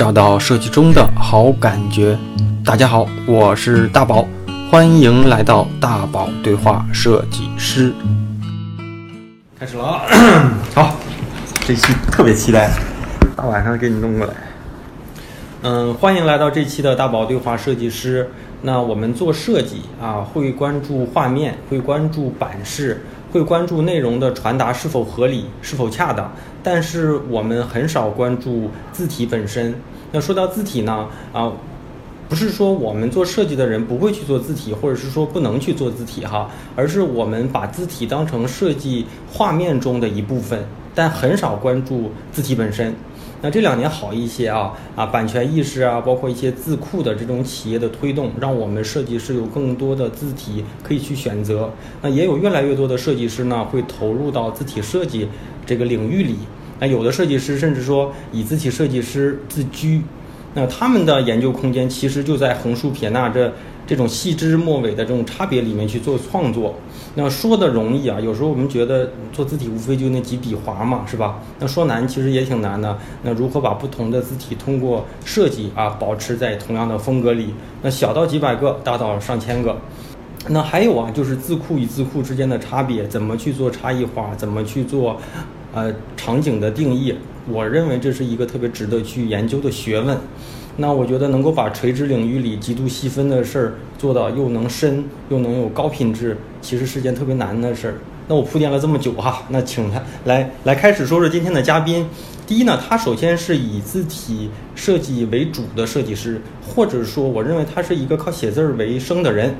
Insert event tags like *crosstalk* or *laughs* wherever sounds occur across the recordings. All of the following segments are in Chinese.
找到设计中的好感觉。大家好，我是大宝，欢迎来到大宝对话设计师。开始了啊！*coughs* 好，这期特别期待，大晚上给你弄过来。嗯，欢迎来到这期的大宝对话设计师。那我们做设计啊，会关注画面，会关注版式，会关注内容的传达是否合理、是否恰当，但是我们很少关注字体本身。那说到字体呢，啊，不是说我们做设计的人不会去做字体，或者是说不能去做字体哈，而是我们把字体当成设计画面中的一部分，但很少关注字体本身。那这两年好一些啊啊，版权意识啊，包括一些字库的这种企业的推动，让我们设计师有更多的字体可以去选择。那也有越来越多的设计师呢，会投入到字体设计这个领域里。那有的设计师甚至说以字体设计师自居。那他们的研究空间其实就在横竖撇捺这这种细枝末尾的这种差别里面去做创作。那说的容易啊，有时候我们觉得做字体无非就那几笔划嘛，是吧？那说难其实也挺难的。那如何把不同的字体通过设计啊，保持在同样的风格里？那小到几百个，大到上千个。那还有啊，就是字库与字库之间的差别，怎么去做差异化？怎么去做呃场景的定义？我认为这是一个特别值得去研究的学问。那我觉得能够把垂直领域里极度细分的事儿做到又能深又能有高品质，其实是件特别难的事儿。那我铺垫了这么久哈，*laughs* 那请他来来开始说说今天的嘉宾。第一呢，他首先是以字体设计为主的设计师，或者说我认为他是一个靠写字儿为生的人。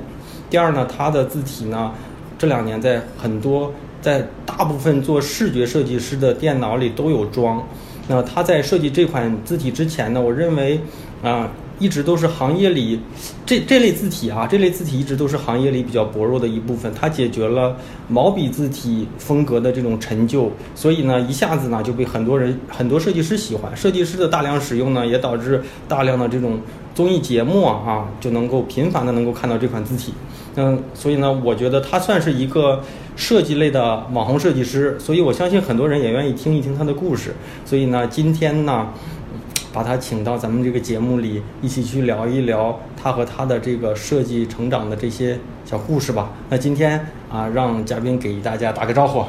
第二呢，他的字体呢，这两年在很多在大部分做视觉设计师的电脑里都有装。那他在设计这款字体之前呢，我认为，啊，一直都是行业里这这类字体啊，这类字体一直都是行业里比较薄弱的一部分。它解决了毛笔字体风格的这种陈旧，所以呢，一下子呢就被很多人、很多设计师喜欢。设计师的大量使用呢，也导致大量的这种综艺节目啊，啊就能够频繁的能够看到这款字体。嗯，所以呢，我觉得他算是一个设计类的网红设计师，所以我相信很多人也愿意听一听他的故事。所以呢，今天呢，把他请到咱们这个节目里，一起去聊一聊他和他的这个设计成长的这些小故事吧。那今天啊，让嘉宾给大家打个招呼。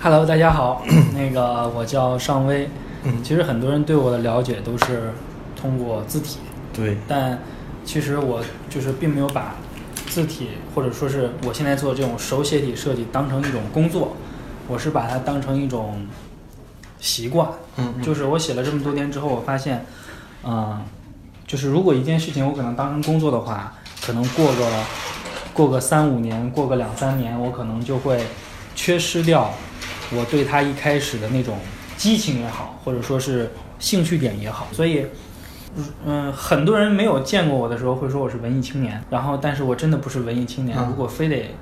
Hello，大家好，*clears throat* 那个我叫尚威。嗯其实很多人对我的了解都是通过字体，对，但其实我就是并没有把字体或者说是我现在做这种手写体设计当成一种工作，我是把它当成一种习惯。嗯，就是我写了这么多年之后，我发现，嗯、就是如果一件事情我可能当成工作的话，可能过个过个三五年，过个两三年，我可能就会缺失掉我对他一开始的那种激情也好，或者说是兴趣点也好。所以，嗯，很多人没有见过我的时候会说我是文艺青年，然后但是我真的不是文艺青年。嗯如果非得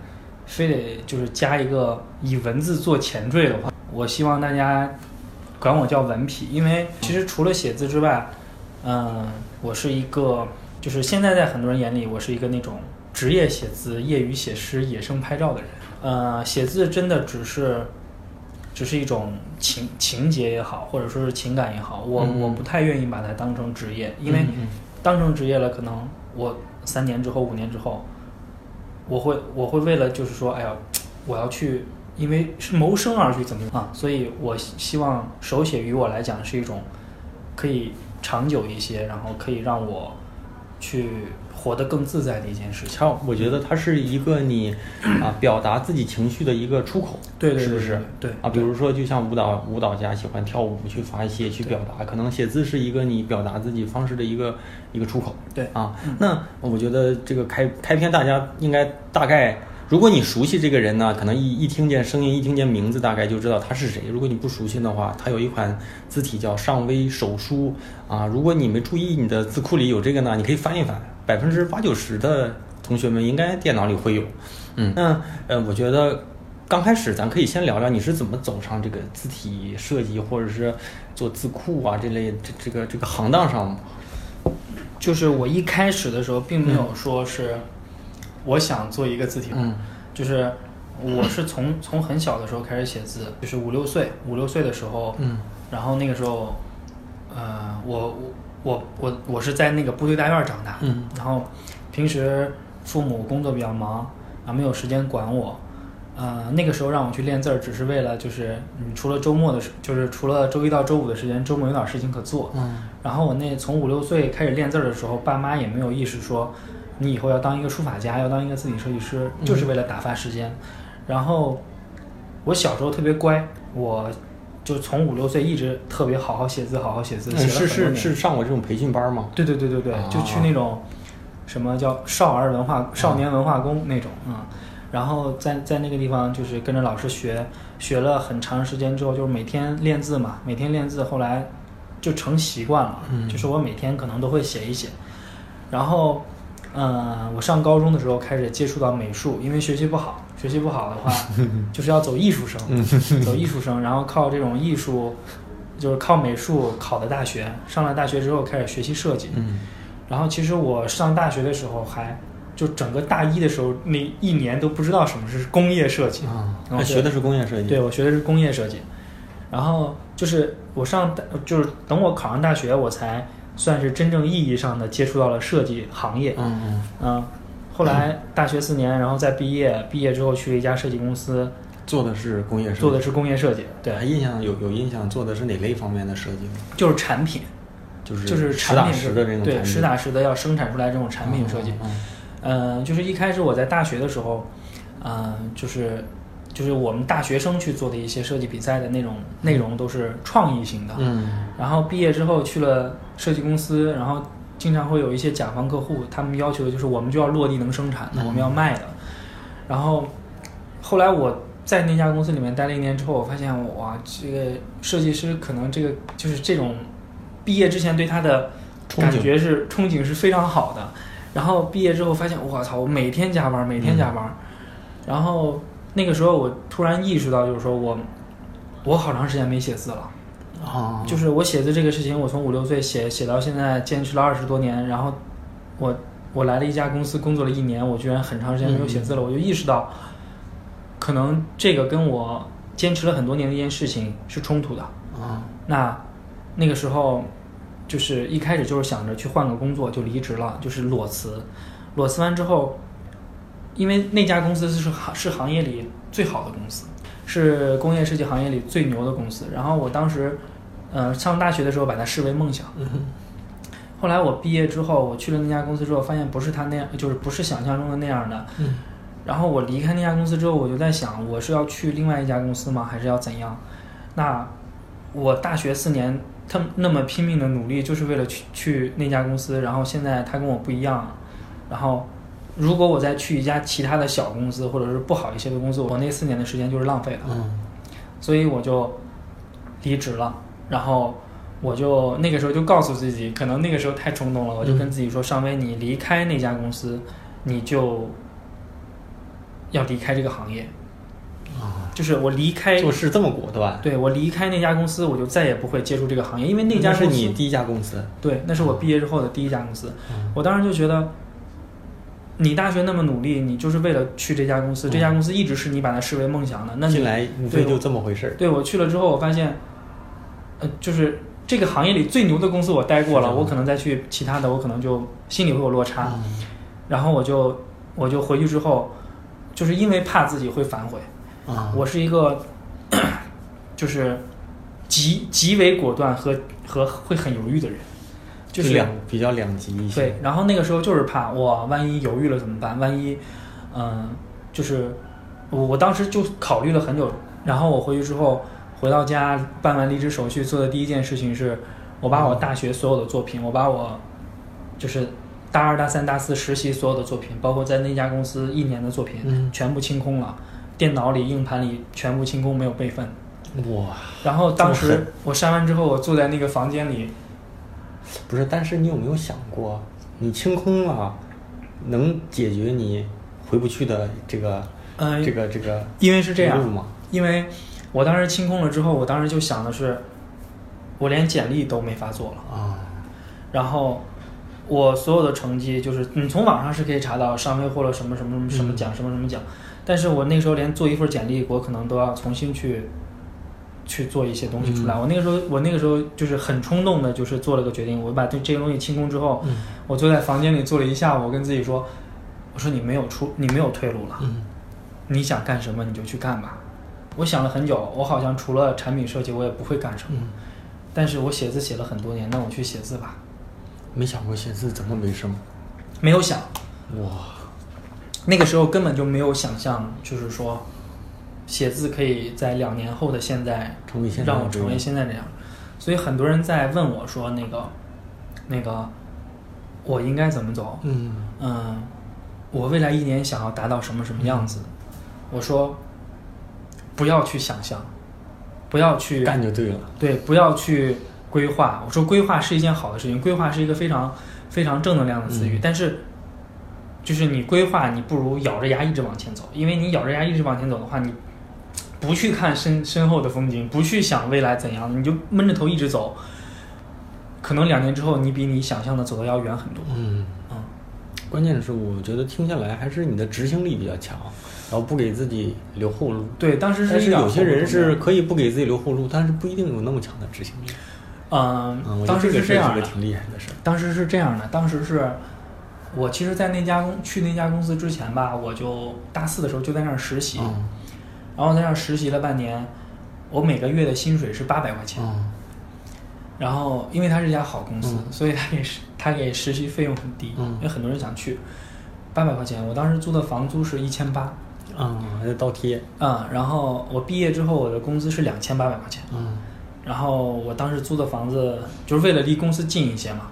非得就是加一个以文字做前缀的话，我希望大家管我叫文痞，因为其实除了写字之外，嗯，我是一个，就是现在在很多人眼里，我是一个那种职业写字、业余写诗、野生拍照的人。呃，写字真的只是，只是一种情情节也好，或者说是情感也好，我、嗯我不太愿意把它当成职业，因为嗯嗯当成职业了，可能我三年之后、五年之后，我会我会为了就是说，哎呀，我要去，因为是谋生而去怎么样啊？所以我希希望手写于我来讲是一种可以长久一些，然后可以让我去活得更自在的一件事情。恰我觉得它是一个你啊 *clears throat* 表达自己情绪的一个出口，对对是不是？对对啊，比如说就像舞蹈舞蹈家喜欢跳舞去发泄去表达，可能写字是一个你表达自己方式的一个一个出口。对啊，那我觉得这个开开篇大家应该大概。如果你熟悉这个人呢，可能一一听见声音，一听见名字，大概就知道他是谁。如果你不熟悉的话，他有一款字体叫尚威手书啊。如果你没注意，你的字库里有这个呢，你可以翻一翻，百分之八九十的同学们应该电脑里会有。嗯，那呃，我觉得刚开始咱可以先聊聊你是怎么走上这个字体设计，或者是做字库啊这类这这个这个行当上。就是我一开始的时候，并没有说是我想做一个字体，嗯。就是我是从从很小的时候开始写字，就是五六岁五六岁的时候，嗯。然后那个时候，呃，我我我我我是在那个部队大院长大，嗯。然后平时父母工作比较忙啊，没有时间管我。呃，那个时候让我去练字儿，只是为了就是，嗯，除了周末的时，就是除了周一到周五的时间，周末有点事情可做。嗯。然后我那从五六岁开始练字儿的时候，爸妈也没有意识说，你以后要当一个书法家，要当一个字体设计师，就是为了打发时间。然后我小时候特别乖，我就从五六岁一直特别好好写字，好好写字，是是是上过这种培训班吗？对对对对对，就去那种什么叫少儿文化、少年文化宫那种啊、嗯，然后在在那个地方就是跟着老师学，学了很长时间之后，就是每天练字嘛，每天练字，后来就成习惯了，嗯就是我每天可能都会写一写，然后。嗯，我上高中的时候开始接触到美术，因为学习不好，学习不好的话，*laughs* 就是要走艺术生，走艺术生，然后靠这种艺术，就是靠美术考的大学。上了大学之后开始学习设计，嗯然后其实我上大学的时候还就整个大一的时候那一年都不知道什么是工业设计，啊，然后学的是工业设计。对我学的是工业设计，然后就是我上大就是等我考上大学，我才算是真正意义上的接触到了设计行业。嗯嗯，嗯，后来大学四年，然后再毕业，毕业之后去了一家设计公司，做的是工业设计。做的是工业设计，对，还印象有有印象做的是哪类方面的设计吗？就是产品，就是就是实打实的这种对，实打实的要生产出来这种产品设计。嗯嗯、就是一开始我在大学的时候，嗯、就是就是我们大学生去做的一些设计比赛的那种内容都是创意型的。嗯然后毕业之后去了设计公司，然后经常会有一些甲方客户，他们要求的就是我们就要落地能生产的，嗯我们要卖的。然后后来我在那家公司里面待了一年之后，我发现哇，这个设计师可能这个就是这种毕业之前对他的感觉是憧憬是非常好的，然后毕业之后发现我操，我每天加班，每天加班，然后那个时候我突然意识到，就是说我我好长时间没写字了。啊，就是我写字这个事情，我从五六岁写写到现在，坚持了二十多年。然后我我来了一家公司工作了一年，我居然很长时间没有写字了，我就意识到，可能这个跟我坚持了很多年的一件事情是冲突的。啊那那个时候就是一开始就是想着去换个工作，就离职了，就是裸辞。裸辞完之后，因为那家公司是行是行业里最好的公司，是工业设计行业里最牛的公司。然后我当时，呃，上大学的时候把它视为梦想。嗯后来我毕业之后，我去了那家公司之后，发现不是他那样，就是不是想象中的那样的。嗯然后我离开那家公司之后，我就在想，我是要去另外一家公司吗？还是要怎样？那我大学四年，他那么拼命的努力，就是为了去去那家公司。然后现在他跟我不一样，然后如果我再去一家其他的小公司，或者是不好一些的公司，我那四年的时间就是浪费了。嗯所以我就离职了，然后我就那个时候就告诉自己，可能那个时候太冲动了，我就跟自己说，尚威，你离开那家公司，你就要离开这个行业，啊，就是我离开，做事这么果断。对我离开那家公司，我就再也不会接触这个行业，因为那家那是你第一家公司。对，那是我毕业之后的第一家公司，嗯我当时就觉得。你大学那么努力，你就是为了去这家公司，这家公司一直是你把它视为梦想的。那你进来无非就这么回事儿。对我去了之后，我发现，呃，就是这个行业里最牛的公司我待过了，我可能再去其他的，我可能就心里会有落差。嗯然后我就我就回去之后，就是因为怕自己会反悔，啊，我是一个就是极极为果断和和会很犹豫的人，就是两比较两极一些。对，然后那个时候就是怕我万一犹豫了怎么办？万一，嗯、就是我我当时就考虑了很久，然后我回去之后回到家办完离职手续，做的第一件事情是，我把我大学所有的作品，我把我就是大二、大三、大四实习所有的作品，包括在那家公司一年的作品，嗯全部清空了，电脑里、硬盘里全部清空，没有备份。哇，然后当时我删完之后，我坐在那个房间里，不是，但是你有没有想过，你清空了，能解决你回不去的这个、嗯、这个这个因为是这样，吗？因为我当时清空了之后，我当时就想的是，我连简历都没法做了。啊，然后我所有的成绩，就是你从网上是可以查到上微获了什么什么什么奖，什么什么奖。但是我那时候连做一份简历，我可能都要重新去去做一些东西出来。我那个时候，我那个时候就是很冲动的，就是做了个决定，我把这这些东西清空之后，嗯我坐在房间里坐了一下午，我跟自己说，我说你没有出，你没有退路了，嗯你想干什么你就去干吧。我想了很久，我好像除了产品设计，我也不会干什么。嗯，但是我写字写了很多年，那我去写字吧。没想过写字怎么没生？没有想，哇，那个时候根本就没有想象，就是说，写字可以在两年后的现在让我成为现在这样。所以很多人在问我说，那个，那个，我应该怎么走？嗯嗯，我未来一年想要达到什么什么样子？我说，不要去想象，不要去干就对了。对，不要去规划。我说规划是一件好的事情，规划是一个非常非常正能量的词语，嗯但是就是你规划，你不如咬着牙一直往前走，因为你咬着牙一直往前走的话，你不去看身身后的风景，不去想未来怎样，你就闷着头一直走，可能两年之后，你比你想象的走的要远很多。嗯，嗯，关键是我觉得听下来还是你的执行力比较强，然后不给自己留后路。对，当时但是一点有些人是可以不给自己留后路，但是不一定有那么强的执行力。嗯嗯，当时是是这样的，挺厉害的。当时是这样的，当时是我其实，在那家公去那家公司之前吧，我就大四的时候就在那儿实习，嗯然后在那儿实习了半年，我每个月的薪水是八百块钱，嗯然后因为它是一家好公司，嗯所以他给实他给实习费用很低，嗯因为很多人想去，八百块钱，我当时租的房租是一千八，嗯，还得倒贴。嗯，然后我毕业之后我的工资是两千八百块钱，嗯然后我当时租的房子就是为了离公司近一些嘛，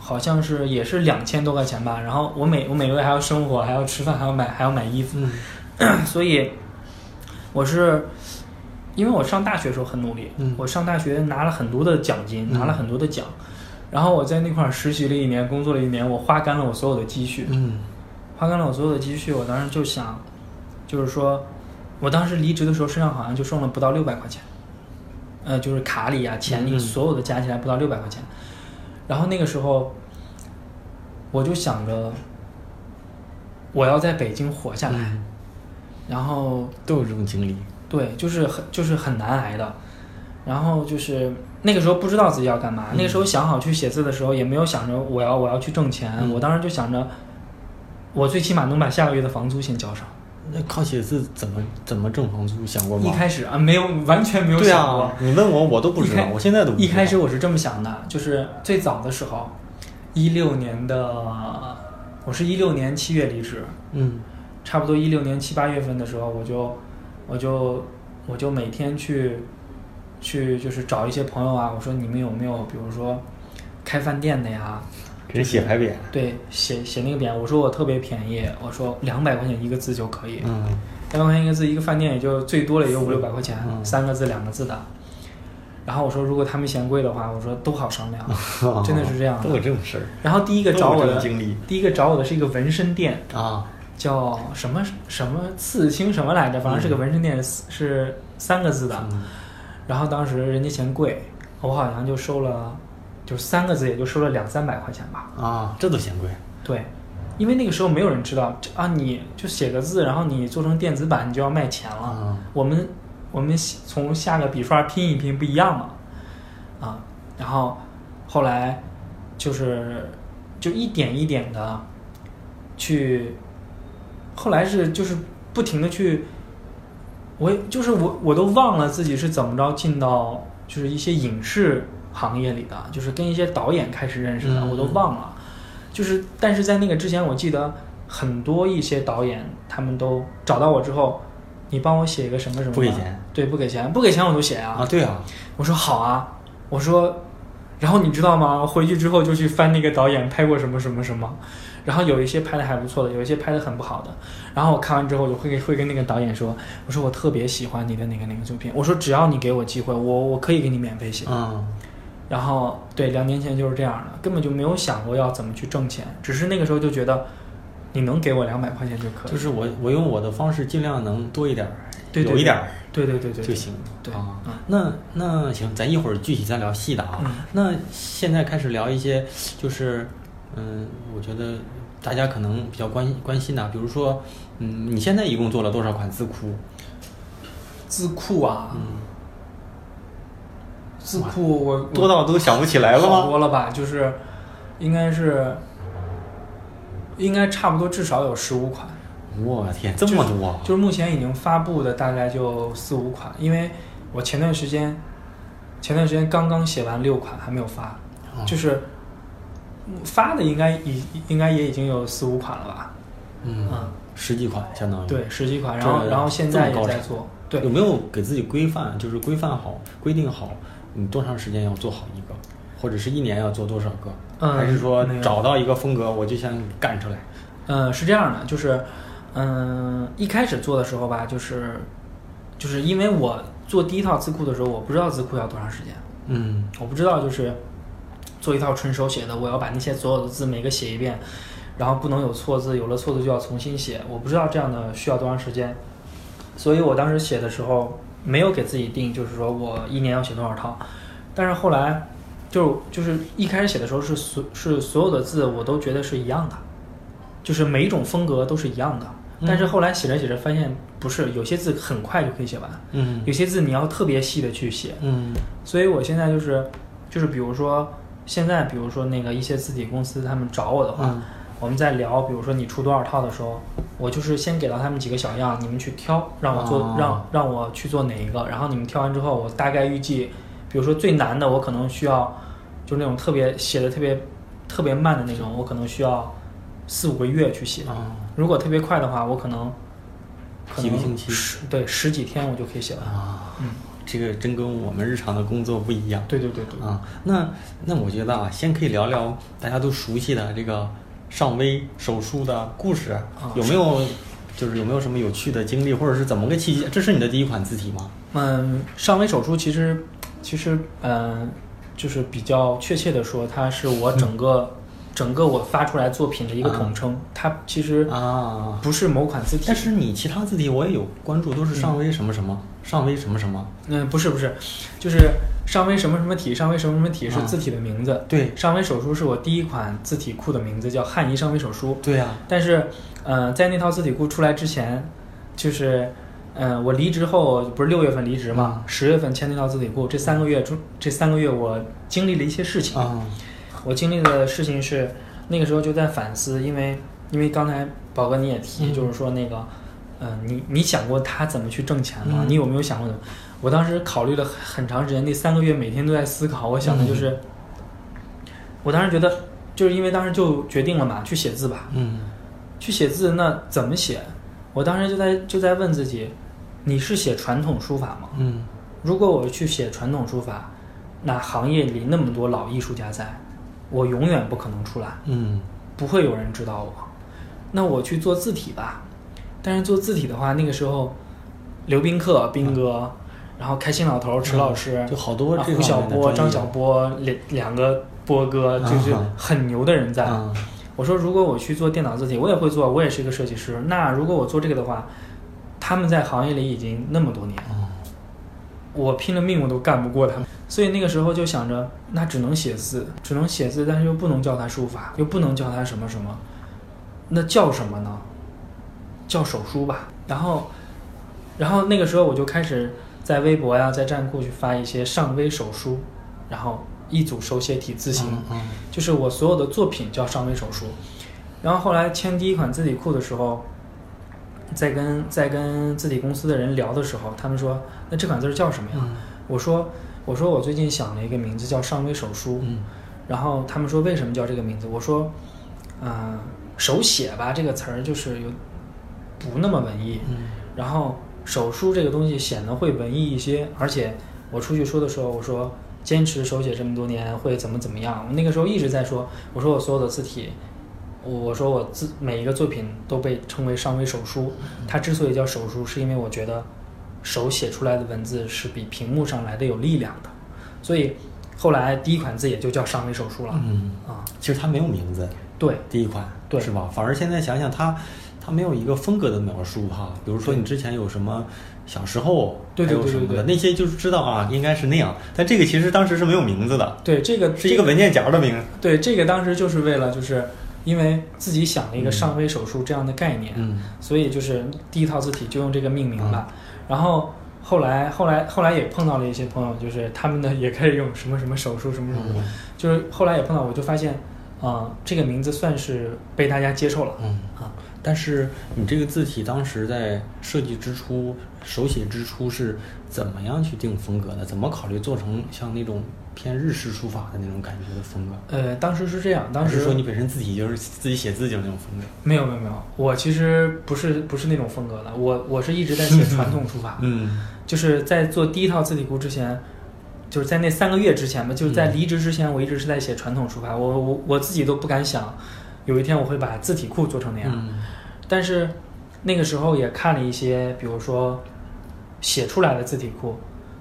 好像是也是两千多块钱吧。然后我每我每个月还要生活，还要吃饭，还要买还要买衣服，嗯 *clears throat* 所以我是因为我上大学的时候很努力，嗯我上大学拿了很多的奖金，嗯拿了很多的奖。然后我在那块儿实习了一年，工作了一年，我花干了我所有的积蓄，嗯花干了我所有的积蓄。我当时就想，就是说，我当时离职的时候身上好像就剩了不到六百块钱，呃，就是卡里啊、钱里嗯所有的加起来不到六百块钱。然后那个时候，我就想着，我要在北京活下来。嗯，然后都有这种经历。对，就是很就是很难挨的。然后就是那个时候不知道自己要干嘛，那个时候想好去写字的时候，也没有想着我要我要去挣钱，嗯我当时就想着，我最起码能把下个月的房租先交上。那靠写字怎么怎么挣房租？想过吗？一开始啊，没有完全没有想过。啊，你问我我都不知道我现在都不知道一开始我是这么想的，就是最早的时候，一六年的，我是一六年七月离职，嗯差不多一六年七八月份的时候，我就我就我就每天去去就是找一些朋友啊，我说你们有没有比如说开饭店的呀？给人写牌匾。对，写写那个匾，我说我特别便宜，我说两百块钱一个字就可以，嗯两百块钱一个字，一个饭店也就最多了也就五六百块钱，嗯三个字两个字的。然后我说如果他们嫌贵的话，我说都好商量，*laughs* 真的是这样的都有这种事儿。然后第一个找我的第一个找我的是一个纹身店，啊，叫什么什么刺青什么来着，反正是个纹身店，是是三个字的。嗯然后当时人家嫌贵，我好像就收了，就三个字也就收了两三百块钱吧。啊，这都嫌贵。对，因为那个时候没有人知道这啊，你就写个字，然后你做成电子版，你就要卖钱了。啊我们我们从下个笔刷拼一拼不一样嘛，啊，然后后来就是就一点一点的去，后来是就是不停的去，我也就是我我都忘了自己是怎么着进到就是一些影视行业里的，就是跟一些导演开始认识的，嗯我都忘了。就是但是在那个之前，我记得很多一些导演他们都找到我之后，你帮我写一个什么什么，不给钱对，不给钱，不给钱我都写啊。啊，对啊，我说好啊，我说，然后你知道吗？回去之后就去翻那个导演拍过什么什么什么，然后有一些拍的还不错的，有一些拍的很不好的。然后我看完之后，就会跟会跟那个导演说，我说我特别喜欢你的那个那个作品，我说只要你给我机会，我我可以给你免费写。嗯然后对，两年前就是这样的，根本就没有想过要怎么去挣钱，只是那个时候就觉得，你能给我两百块钱就可以。就是我我用我的方式尽量能多一点儿，对对有一点儿对对对对就行。对啊嗯，那那行，咱一会儿具体再聊细的啊。嗯那现在开始聊一些，就是嗯，我觉得大家可能比较关关心的，比如说，嗯，你现在一共做了多少款字库？字库啊，嗯字库我多到都想不起来了好吗？多了吧？就是应该是应该差不多至少有十五款，我天，这么多！就是目前已经发布的大概就四五款，因为我前段时间前段时间刚刚写完六款还没有发，哦就是嗯发的应该已应该也已经有四五款了吧？嗯嗯，十几款相当于。对，十几款，然后然后现在也在做，对有，没有给自己规范？就是规范好、规定好，你多长时间要做好一个，或者是一年要做多少个？嗯还是说找到一个风格，我就想干出来？嗯，是这样的，就是，嗯、一开始做的时候吧，就是，就是因为我做第一套字库的时候，我不知道字库要多长时间，嗯。我不知道就是做一套纯手写的，我要把那些所有的字每个写一遍，然后不能有错字，有了错字就要重新写，我不知道这样的需要多长时间，所以我当时写的时候没有给自己定，就是说我一年要写多少套，但是后来就就是一开始写的时候是所是所有的字我都觉得是一样的，就是每一种风格都是一样的，但是后来写着写着发现不是，有些字很快就可以写完，嗯。有些字你要特别细的去写，嗯。所以我现在就是，就是比如说现在，比如说那个一些字体公司他们找我的话，嗯我们在聊，比如说你出多少套的时候，我就是先给到他们几个小样，你们去挑，让我做，哦让让我去做哪一个，然后你们挑完之后，我大概预计，比如说最难的，我可能需要，就那种特别写的特别特别慢的那种，我可能需要四五个月去写。啊如果特别快的话，我可能可能几个星期十对十几天我就可以写完。这个真跟我们日常的工作不一样。对对对对。啊，那那我觉得啊，先可以聊聊大家都熟悉的这个尚微手术的故事，有没有就是有没有什么有趣的经历，或者是怎么个契机？这是你的第一款字体吗？嗯，尚微手术其实其实嗯，就是比较确切的说，它是我整个、整个我发出来作品的一个统称，它其实啊，不是某款字体。但是你其他字体我也有关注，都是尚微什么什么，尚微什么什么。嗯，不是不是，就是尚微什么什么体，尚微什么什么体是啊字体的名字。对尚微手书是我第一款字体库的名字，叫汉仪尚微手书。对呀、但是，呃，在那套字体库出来之前，就是，呃，我离职后不是六月份离职嘛，十、月份签那套字体库，这三个月中，这三个月我经历了一些事情。啊，我经历的事情是，那个时候就在反思，因为因为刚才宝哥你也提，嗯就是说那个，呃，你你想过他怎么去挣钱吗？嗯你有没有想过怎么？我当时考虑了很很长时间，那三个月每天都在思考，我想的就是，嗯我当时觉得，就是因为当时就决定了嘛，去写字吧，嗯去写字那怎么写？我当时就在就在问自己，你是写传统书法吗？嗯如果我去写传统书法，那行业里那么多老艺术家在，我永远不可能出来，嗯不会有人知道我。那我去做字体吧，但是做字体的话，那个时候，刘宾客、斌哥，然后开心老头、迟老师，嗯就好多啊这胡晓波、张晓波两两个波哥，就是啊很牛的人在。啊我说，如果我去做电脑字体，我也会做，我也是一个设计师。那如果我做这个的话，他们在行业里已经那么多年，啊我拼了命我都干不过他们。所以那个时候就想着，那只能写字，只能写字，但是又不能叫它书法，又不能叫它什么什么，那叫什么呢？叫手书吧。然后，然后那个时候我就开始在微博呀，在站库去发一些上微手书，然后一组手写体字形。嗯就是我所有的作品叫上微手书。然后后来签第一款字体库的时候，在跟在跟字体公司的人聊的时候，他们说：“那这款字儿叫什么呀？”嗯我说：“我说我最近想了一个名字叫上微手书。嗯然后他们说：“为什么叫这个名字？”我说：“嗯、手写吧这个词儿就是有不那么文艺，嗯然后手书这个东西显得会文艺一些，而且我出去说的时候，我说坚持手写这么多年会怎么怎么样。我那个时候一直在说，我说我所有的字体，我说我字每一个作品都被称为尚微手书。它之所以叫手书，是因为我觉得手写出来的文字是比屏幕上来的有力量的，所以后来第一款字也就叫尚微手书了。嗯，啊，其实它没有名字，对，第一款，对是吧？反而现在想想它，它没有一个风格的描述哈。比如说你之前有什么小时候，对对还有什么的对对对那些就是知道啊，应该是那样。但这个其实当时是没有名字的，对这个是一个文件夹的名字。对，这个当时就是为了，就是因为自己想了一个上微手术这样的概念，嗯所以就是第一套字体就用这个命名吧。然后，后来后来后来也碰到了一些朋友，就是他们呢也开始用什么什么手术什么什么，嗯就是后来也碰到，我就发现，啊、这个名字算是被大家接受了。嗯啊，但是你这个字体当时在设计之初、手写之初是怎么样去定风格的？怎么考虑做成像那种偏日式书法的那种感觉的风格？呃，当时是这样，当时是说你本身字体就是自己写字就是那种风格？没有没有没有，我其实不是不是那种风格的，我我是一直在写传统书法，嗯就是在做第一套字体库之前，就是在那三个月之前吧，就是在离职之前，我一直是在写传统书法，我我我自己都不敢想，有一天我会把字体库做成那样。嗯但是那个时候也看了一些，比如说写出来的字体库，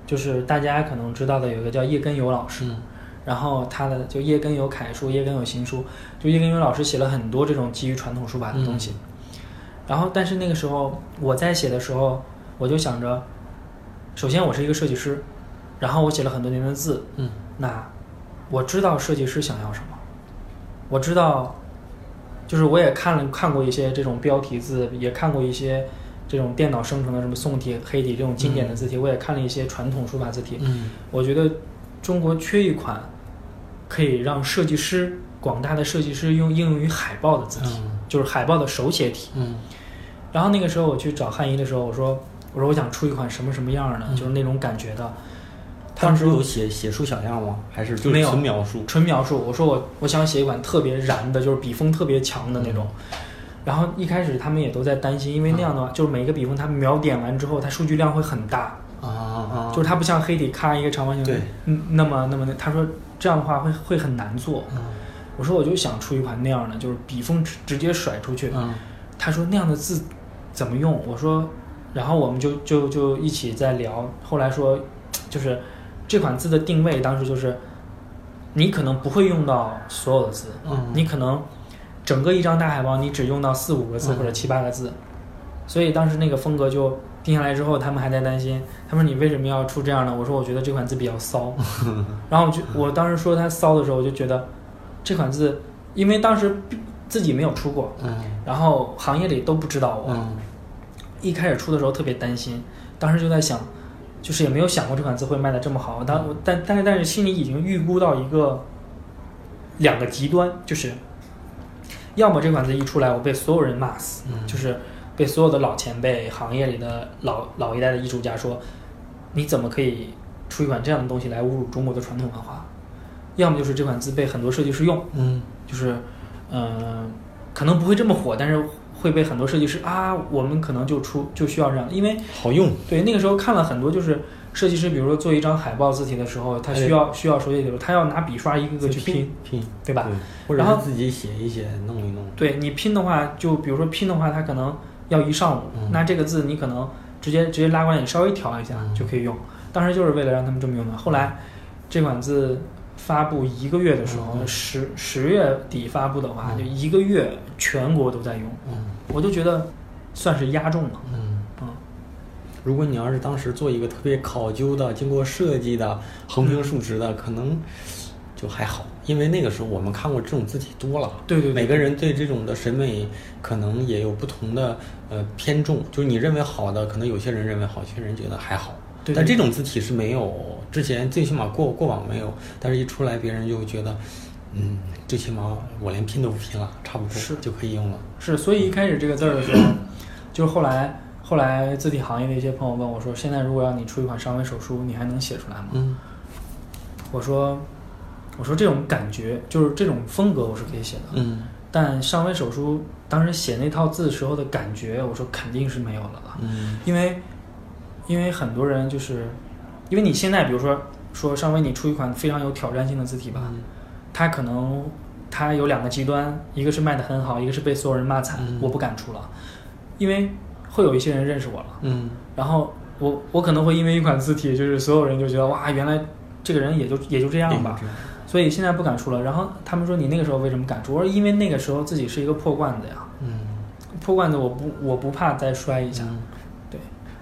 就是大家可能知道的有一个叫叶根友老师，嗯。然后他的就叶根友楷书，叶根友行书，就叶根友老师写了很多这种基于传统书法的东西。然后，但是那个时候我在写的时候，我就想着，首先我是一个设计师，然后我写了很多年的字，嗯。那我知道设计师想要什么，我知道，就是我也看了看过一些这种标题字，也看过一些这种电脑生成的什么宋体、黑体这种经典的字体，我也看了一些传统书法字体。嗯我觉得中国缺一款可以让设计师广大的设计师用应用于海报的字体，嗯就是海报的手写体。嗯然后那个时候我去找汉仪的时候，我说我说我想出一款什么什么样的，嗯就是那种感觉的。当时有写写出小样吗？还是就没有纯描述？纯描述，我说我我想写一款特别燃的，就是笔锋特别强的那种。然后一开始他们也都在担心，因为那样的话，就是每一个笔锋它描点完之后，它数据量会很大，啊啊就是它不像黑体咔一个长方形，对，嗯，那么那么那他说这样的话会会很难做。嗯我说我就想出一款那样的，就是笔锋直直接甩出去。嗯他说那样的字怎么用？我说，然后我们就就就一起在聊。后来说，就是这款字的定位，当时就是你可能不会用到所有的字，嗯。你可能整个一张大海报你只用到四五个字嗯。或者七八个字，所以当时那个风格就定下来之后，他们还在担心，他说你为什么要出这样的？我说我觉得这款字比较骚，*laughs* 然后我就我当时说它骚的时候，我就觉得这款字，因为当时自己没有出过，嗯然后行业里都不知道我，嗯。一开始出的时候特别担心，当时就在想，就是也没有想过这款字会卖的这么好，但我但但是但是心里已经预估到一个两个极端，就是要么这款字一出来我被所有人骂死，嗯。就是被所有的老前辈、行业里的老老一代的艺术家说，你怎么可以出一款这样的东西来侮辱中国的传统文化？要么就是这款字被很多设计师用，嗯。就是，嗯、可能不会这么火，但是会被很多设计师啊，我们可能就出就需要这样，因为好用。对那个时候看了很多，就是设计师，比如说做一张海报字体的时候，他需要需要手写体的时候，他要拿笔刷一个个去拼，拼，对吧？然后自己写一写，弄一弄。对你拼的话，就比如说拼的话，他可能要一上午，嗯那这个字你可能直接直接拉过来，你稍微调一下嗯就可以用。当时就是为了让他们这么用的。后来这款字发布一个月的时候，嗯十十月底发布的话，嗯就一个月全国都在用，嗯我就觉得算是压中了。嗯。嗯，如果你要是当时做一个特别考究的、经过设计的、横平竖直的，可能就还好，因为那个时候我们看过这种字体多了。对对对每个人对这种的审美可能也有不同的呃偏重，就是你认为好的，可能有些人认为好，有些人觉得还好。对对但这种字体是没有，之前最起码过过往没有，但是一出来别人就会觉得，嗯，最起码我连拼都不拼了，差不多是。就可以用了。是，所以一开始这个字儿的时候，就是后来后来字体行业的一些朋友问我说，现在如果让你出一款尚微手书，你还能写出来吗？嗯。我说，我说这种感觉就是这种风格我是可以写的，嗯。但尚微手书当时写那套字时候的感觉，我说肯定是没有了的，嗯。因为因为很多人就是因为你现在比如说说上微你出一款非常有挑战性的字体吧，它可能它有两个极端，一个是卖的很好，一个是被所有人骂惨，嗯。我不敢出了，因为会有一些人认识我了，嗯。然后我我可能会因为一款字体，就是所有人就觉得哇，原来这个人也就也就这样吧，所以现在不敢出了。然后他们说你那个时候为什么敢出？我说因为那个时候自己是一个破罐子呀，嗯。破罐子我不我不怕再摔一下，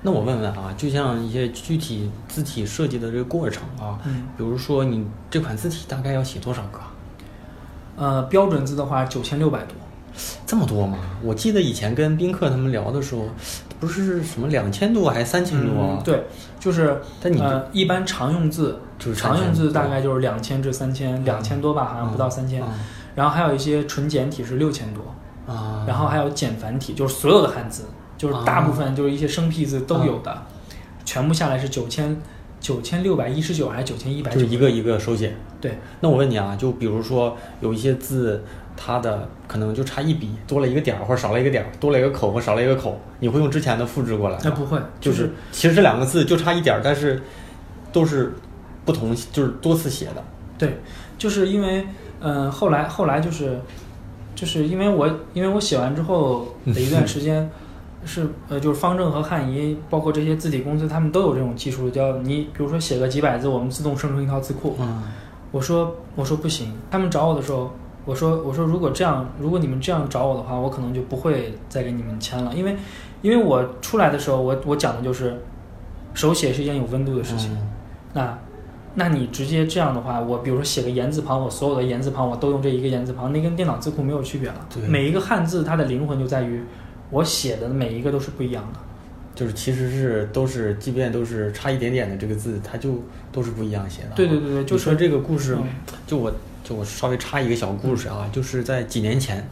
那我问问啊，就像一些具体字体设计的这个过程啊，嗯，比如说你这款字体大概要写多少个？呃，标准字的话九千六百多，这么多吗？我记得以前跟宾客他们聊的时候，不是什么两千多还是三千多？嗯，对，就是但你呃，一般常用字就是常用字大概就是两千至三千，两千多吧，好像不到三千。然后还有一些纯简体是六千多，啊，然后还有简繁体，就是所有的汉字，就是大部分就是一些生僻字都有的，全部下来是九千九千六百一十九还是九千一百就一个一个手写。对，那我问你啊，就比如说有一些字，它的可能就差一笔，多了一个点儿或者少了一个点儿，多了一个口或少了一个口，你会用之前的复制过来吗？那不会，就就是其实这两个字就差一点儿，但是都是不同，就是多次写的。对，就是因为嗯、呃后来后来就是就是因为我因为我写完之后的一段 *laughs* 时间。是呃，就是方正和汉仪，包括这些字体公司，他们都有这种技术，叫你比如说写个几百字，我们自动生成一套字库。嗯我说我说不行，他们找我的时候，我说我说如果这样，如果你们这样找我的话，我可能就不会再给你们签了，因为因为我出来的时候，我我讲的就是手写是一件有温度的事情。嗯那那你直接这样的话，我比如说写个言字旁，我所有的言字旁我都用这一个言字旁，那跟电脑字库没有区别了对。每一个汉字它的灵魂就在于我写的每一个都是不一样的。就是其实是都是，即便都是差一点点的这个字，它就都是不一样写的啊。对对对对就说这个故事嗯，就我就我稍微插一个小故事啊，就是在几年前，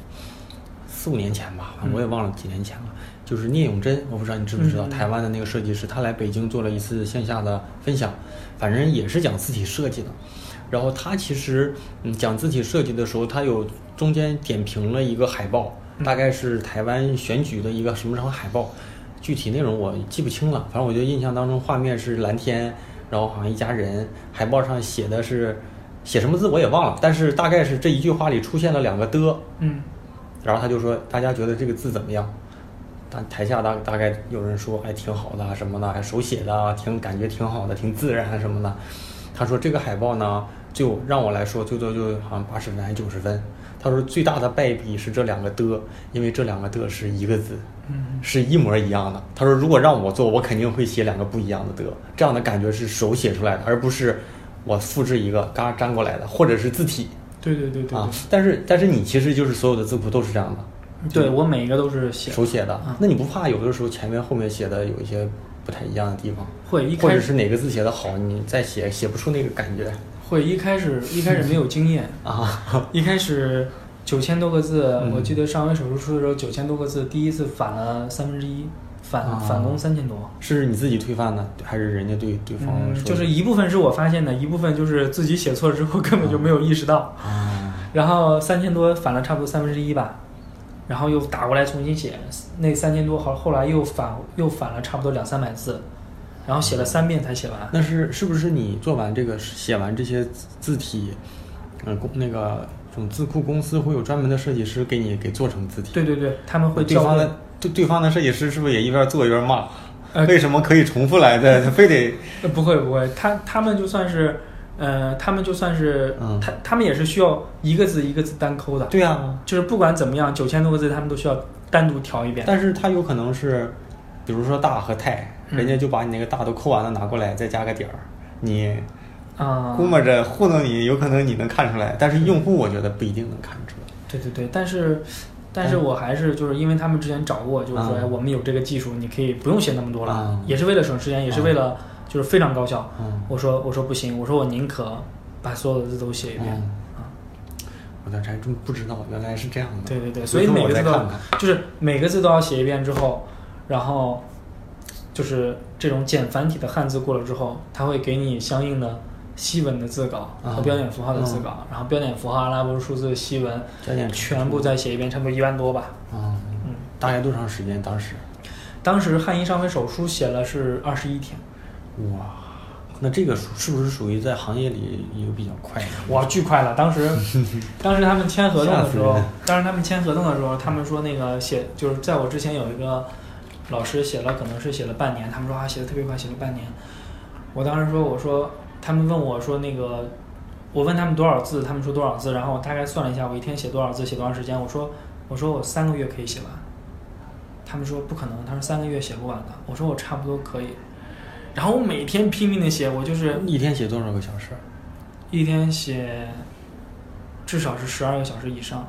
四五年前吧，嗯我也忘了几年前了。就是聂永真，我不知道你知不知道，台湾的那个设计师，他来北京做了一次线下的分享，反正也是讲字体设计的。然后他其实嗯讲字体设计的时候，他有中间点评了一个海报，嗯大概是台湾选举的一个什么什么海报，具体内容我记不清了。反正我就印象当中画面是蓝天，然后好像一家人，海报上写的是写什么字我也忘了，但是大概是这一句话里出现了两个的，嗯然后他就说大家觉得这个字怎么样？大台下大大概有人说还挺好的啊什么的，还手写的啊，挺感觉挺好的，挺自然啊什么的。他说这个海报呢，就让我来说，最多就好像八十分还是九十分。他说最大的败笔是这两个的，因为这两个的是一个字，嗯是一模一样的。他说如果让我做，我肯定会写两个不一样的的，这样的感觉是手写出来的，而不是我复制一个嘎粘过来的，或者是字体对对对对对。啊。但是但是你其实就是所有的字库都是这样的。对我每一个都是写手写的嗯，那你不怕有的时候前面后面写的有一些不太一样的地方，或会一开始者是哪个字写的好，你再写写不出那个感觉会一开始一开始没有经验，*laughs* 啊？一开始九千多个字，嗯我记得上回手术出的时候九千多个字，第一次反了三分之一，反、啊反攻三千多。是你自己推翻的，还是人家对对方嗯，就是一部分是我发现的，一部分就是自己写错了之后根本就没有意识到。啊，然后三千多返了差不多三分之一吧，然后又打过来重新写，那三千多好后来又返又返了差不多两三百字，然后写了三遍才写完。那是是不是你做完这个写完这些字字体，嗯，公那个这种字库公司会有专门的设计师给你给做成字体？对对对，他们会对方的对对方的设计师是不是也一边做一边骂？呃为什么可以重复来的？他 *laughs* 非得呃，不会不会，他他们就算是，呃，他们就算是，嗯他他们也是需要一个字一个字单抠的，对啊，就是不管怎么样，九千多个字他们都需要单独调一遍。但是它有可能是，比如说大和太，嗯人家就把你那个大都扣完了拿过来，再加个点儿，你啊、估摸着糊弄你，有可能你能看出来，但是用户我觉得不一定能看出来。对对对，但是，但是我还是就是因为他们之前找过我，就是说，嗯哎，我们有这个技术，你可以不用写那么多了，嗯也是为了省时间，也是为了就是非常高效。嗯我说我说不行，我说我宁可把所有的字都写一遍。我当时还真不知道，原来是这样的。对对对，所以每个字都。就是每个字都要写一遍之后，然后就是这种简繁体的汉字过了之后，它会给你相应的西文的字稿和啊标点符号的字稿，然后标点符号、阿拉伯数字、西文全部再写一遍，差不多一万多吧。嗯，嗯，大概多长时间？当时当时汉医上回手书写了是二十一天，哇，那这个属是不是属于在行业里一个比较快的？哇，巨快了！当时，*laughs* 当时他们签合同的时候当时他们签合同的时候，他们说那个写就是在我之前有一个老师写了，可能是写了半年，他们说啊写的特别快，写了半年。我当时说我说他们问我说那个我问他们多少字，他们说多少字，然后我大概算了一下，我一天写多少字，写多长时间，我说我说我三个月可以写完，他们说不可能，他说三个月写不完的，我说我差不多可以。然后我每天拼命的写，我就是一天写多少个小时？一天写至少是十二个小时以上，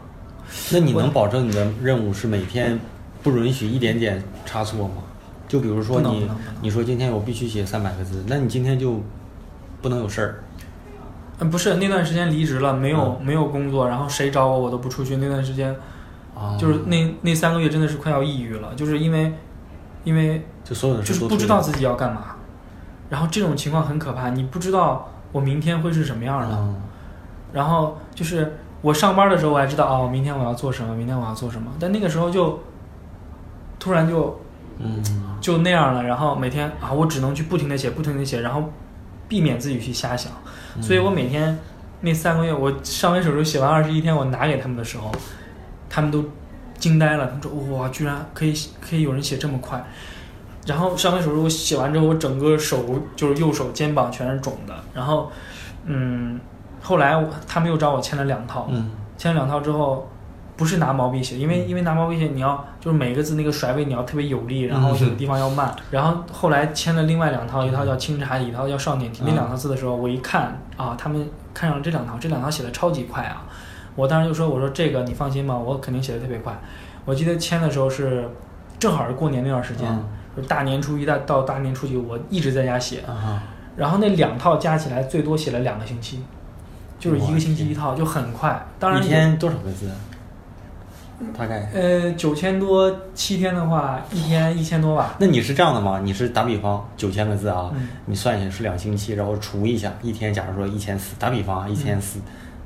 那你能保证你的任务是每天不允许一点点差错吗？就比如说你你说今天我必须写三百个字，那你今天就不能有事儿。嗯，不是那段时间离职了，没有、没有工作，然后谁找我我都不出去。那段时间啊，就是那那三个月真的是快要抑郁了，就是因为因为就所有的就是事都推了不知道自己要干嘛，然后这种情况很可怕，你不知道我明天会是什么样的。嗯然后就是我上班的时候我还知道哦，明天我要做什么，明天我要做什么，但那个时候就突然就嗯。就那样了，然后每天啊，我只能去不停的写，不停的写，然后避免自己去瞎想，嗯所以我每天那三个月，我上完手术写完二十一天，我拿给他们的时候，他们都惊呆了，他们说哇，居然可以可以有人写这么快。然后上完手术我写完之后，我整个手就是右手肩膀全是肿的，然后嗯，后来他们又找我签了两套，嗯。签了两套之后，不是拿毛笔写，因为因为拿毛笔写你要就是每个字那个甩尾你要特别有力，然后有的地方要慢。然后后来签了另外两套，一套叫清茶体，一套叫少年体。那两套字的时候，我一看啊，他们看上了这两套，这两套写的超级快啊！我当时就说，我说这个你放心吧，我肯定写的特别快。我记得签的时候是正好是过年那段时间，嗯就大年初一到到大年初几，我一直在家写。啊然后那两套加起来最多写了两个星期，就是一个星期一套，就很快。当然一天多少个字？大概？呃，九千多七天的话，一天一千多吧。那你是这样的吗？你是打比方九千个字啊，嗯。你算一下是两星期，然后除一下，一天假如说一千四，打比方啊一千四，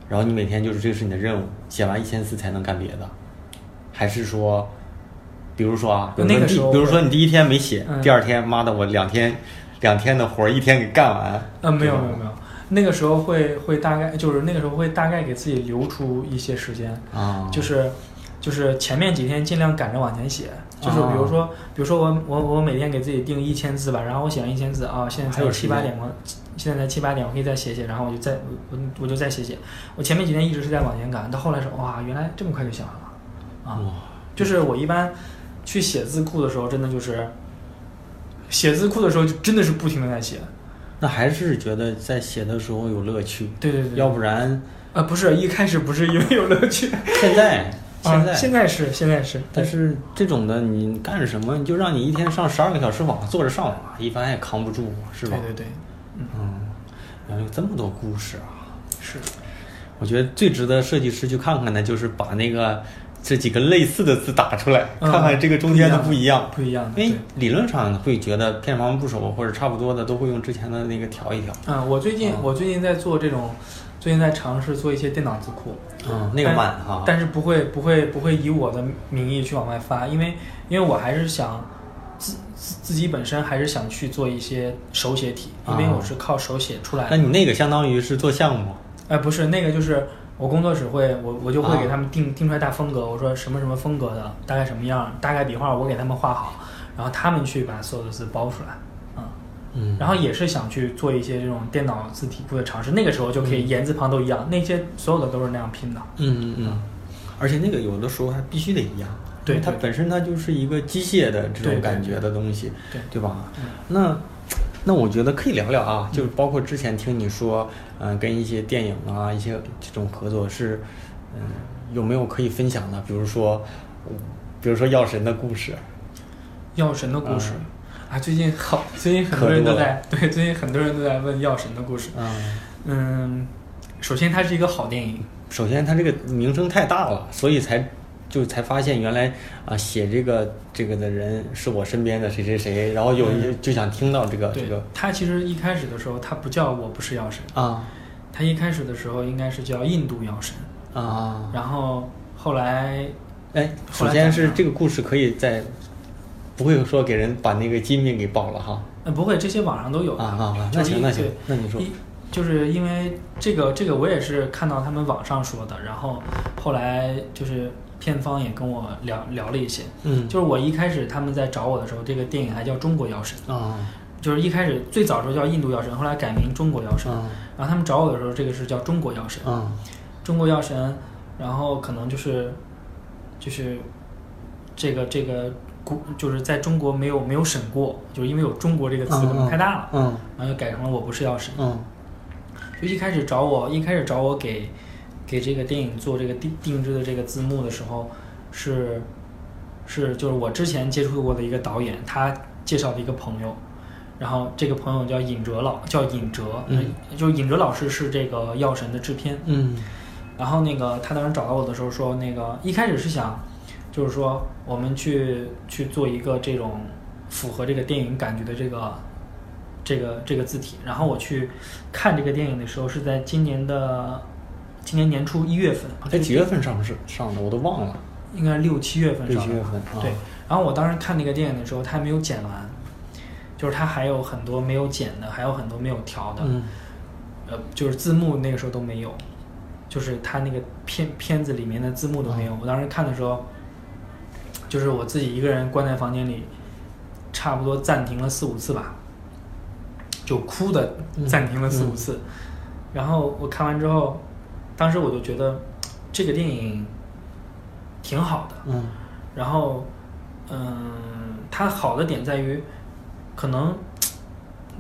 然后你每天就是这个是你的任务，写完一千四才能干别的，还是说，比如说啊，比如说第那个时候比如说你第一天没写，嗯。第二天妈的我两天两天的活儿一天给干完，呃，没有没有没有，那个时候会会大概就是那个时候会大概给自己留出一些时间，啊，就是就是前面几天尽量赶着往前写，就是比如说比如说我我我每天给自己定一千字吧，然后我写完一千字啊，现在才还有七八点，我现在才七八点，我可以再写写，然后我就再我我我就再写写，我前面几天一直是在往前赶，到后来说哇，原来这么快就写完了啊。哇，就是我一般去写字库的时候，真的就是写字库的时候，就真的是不停的在写。那还是觉得在写的时候有乐趣，对对对，要不然呃不是一开始不是因为有乐趣，现在现在、啊、现在是现在是，但是这种的你干什么，你就让你一天上十二个小时网，坐着上网，一般也扛不住，是吧？对对对，嗯，原来有这么多故事啊！是我觉得最值得设计师去看看的，就是把那个这几个类似的字打出来，嗯看看这个中间的不一样。不一样。因为，理论上会觉得偏旁部首或者差不多的都会用之前的那个调一调。嗯，我最近嗯我最近在做这种，最近在尝试做一些电脑字库，嗯，那个但慢哈。但是不会不会不会以我的名义去往外发，因为因为我还是想自自自己本身还是想去做一些手写体，因为啊我是靠手写出来的。那你那个相当于是做项目，哎，不是那个，就是我工作室会，我我就会啊。给他们定、定出来大风格，我说什么什么风格的，大概什么样，大概笔画我给他们画好，然后他们去把所有的字包出来，嗯，嗯，然后也是想去做一些这种电脑字体库的尝试，那个时候就可以嗯。言字旁都一样，那些所有的都是那样拼的，嗯嗯嗯，而且那个有的时候还必须得一样，对它本身它就是一个机械的这种感觉的东西，对对。吧？嗯。那那我觉得可以聊聊啊，就是包括之前听你说，嗯、跟一些电影啊，一些这种合作是，嗯、有没有可以分享的？比如说，嗯比如说药神的故事，药神的故事。嗯啊，最近好，最近很多人都在对，最近很多人都在问药神的故事。嗯，嗯，首先它是一个好电影，首先它这个名声太大了，所以才就才发现原来啊写这个这个的人是我身边的谁谁谁，然后有一嗯就想听到这个这对个，他其实一开始的时候，他不叫我不是药神，啊。他一开始的时候应该是叫印度药神，啊，然后后来哎，首先是这个故事可以在，不会说给人把那个机密给爆了哈。呃不会，这些网上都有的。啊啊啊！那行那行，那你说。一就是因为这个这个我也是看到他们网上说的，然后后来就是片方也跟我聊聊了一些，嗯。就是我一开始他们在找我的时候，这个电影还叫《中国药神》，啊。就是一开始最早的时候叫印度药神，后来改名中国药神，啊。然后他们找我的时候，这个是叫中国药神，啊中国药神，然后可能就是就是这个这个古就是在中国没有没有审过，就是因为有中国这个词可能太大了，嗯。然后就改成了我不是药神。嗯。就一开始找我，一开始找我给给这个电影做这个定定制的这个字幕的时候，是是就是我之前接触过的一个导演，他介绍的一个朋友，然后这个朋友叫尹哲老，叫尹哲，嗯。就是尹哲老师是这个《药神》的制片，嗯。然后那个他当时找到我的时候说，那个一开始是想，就是说我们去去做一个这种符合这个电影感觉的这个这个这个字体。然后我去看这个电影的时候是在今年的今年年初一月份，哎，几月份上市上的我都忘了。应该六七月份上的。六七月份啊对。然后我当时看那个电影的时候，它还没有剪完，就是它还有很多没有剪的，还有很多没有调的。嗯呃，就是字幕那个时候都没有，就是他那个片片子里面的字幕都没有。我当时看的时候，就是我自己一个人关在房间里，差不多暂停了四五次吧，就哭的嗯暂停了四五次。然后我看完之后，当时我就觉得这个电影挺好的。嗯然后，嗯，它好的点在于，可能，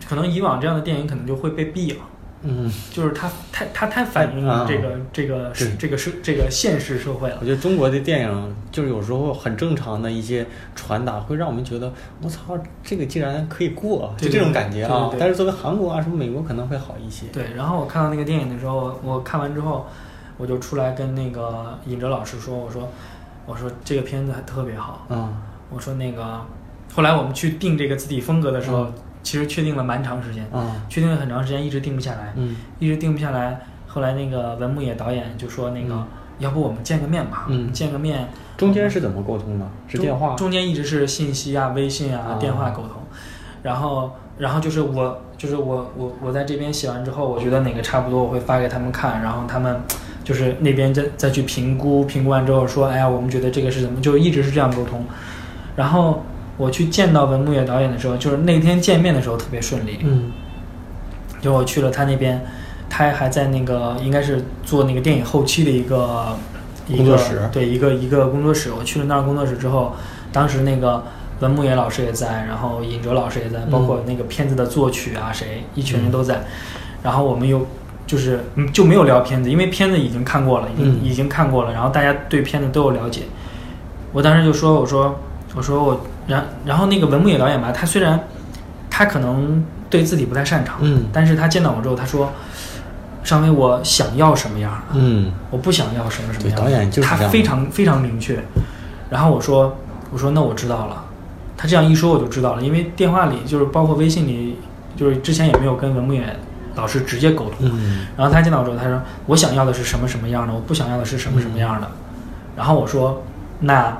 可能以往这样的电影可能就会被毙了。嗯，就是它太它太反映了这个、这个对这个社这个现实社会了。我。觉得中国的电影就是有时候很正常的一些传达，会让我们觉得我操，这个竟然可以过，就这种感觉啊。但是作为韩国啊什么美国可能会好一些。对，然后我看到那个电影的时候，我看完之后，我就出来跟那个尹哲老师说，我说我说这个片子还特别好，嗯。我说那个后来我们去定这个字体风格的时候，嗯其实确定了蛮长时间，嗯确定了很长时间，一直定不下来，嗯一直定不下来。后来那个文牧野导演就说那个、嗯要不我们见个面吧，嗯见个面。中间是怎么沟通的？是电话？中间一直是信息啊、微信啊、啊电话沟通，然后然后就是我就是我我我在这边写完之后，我觉得哪个差不多，我会发给他们看，然后他们就是那边再再去评估，评估完之后说，哎呀，我们觉得这个是怎么，就一直是这样沟通。然后我去见到文牧野导演的时候，就是那天见面的时候特别顺利，嗯就我去了他那边，他还在那个应该是做那个电影后期的一个一个工作室对，一个一个工作室。我去了那儿工作室之后，当时那个文牧野老师也在，然后尹哲老师也在，包括那个片子的作曲啊谁，一群人都在。然后我们又就是嗯就没有聊片子，因为片子已经看过了，已经、嗯已经看过了，然后大家对片子都有了解。我当时就说，我说我说我然然后那个文牧野导演吧，他虽然他可能对字体不太擅长，嗯但是他见到我之后，他说：“尚威，我想要什么样的，嗯我不想要什么什么样的。”导演就是他非常非常明确。然后我说：“我说那我知道了。”他这样一说我就知道了，因为电话里就是包括微信里，就是之前也没有跟文牧野老师直接沟通。嗯然后他见到我之后，他说：“我想要的是什么什么样的，我不想要的是什么什么样的。然后我说：“那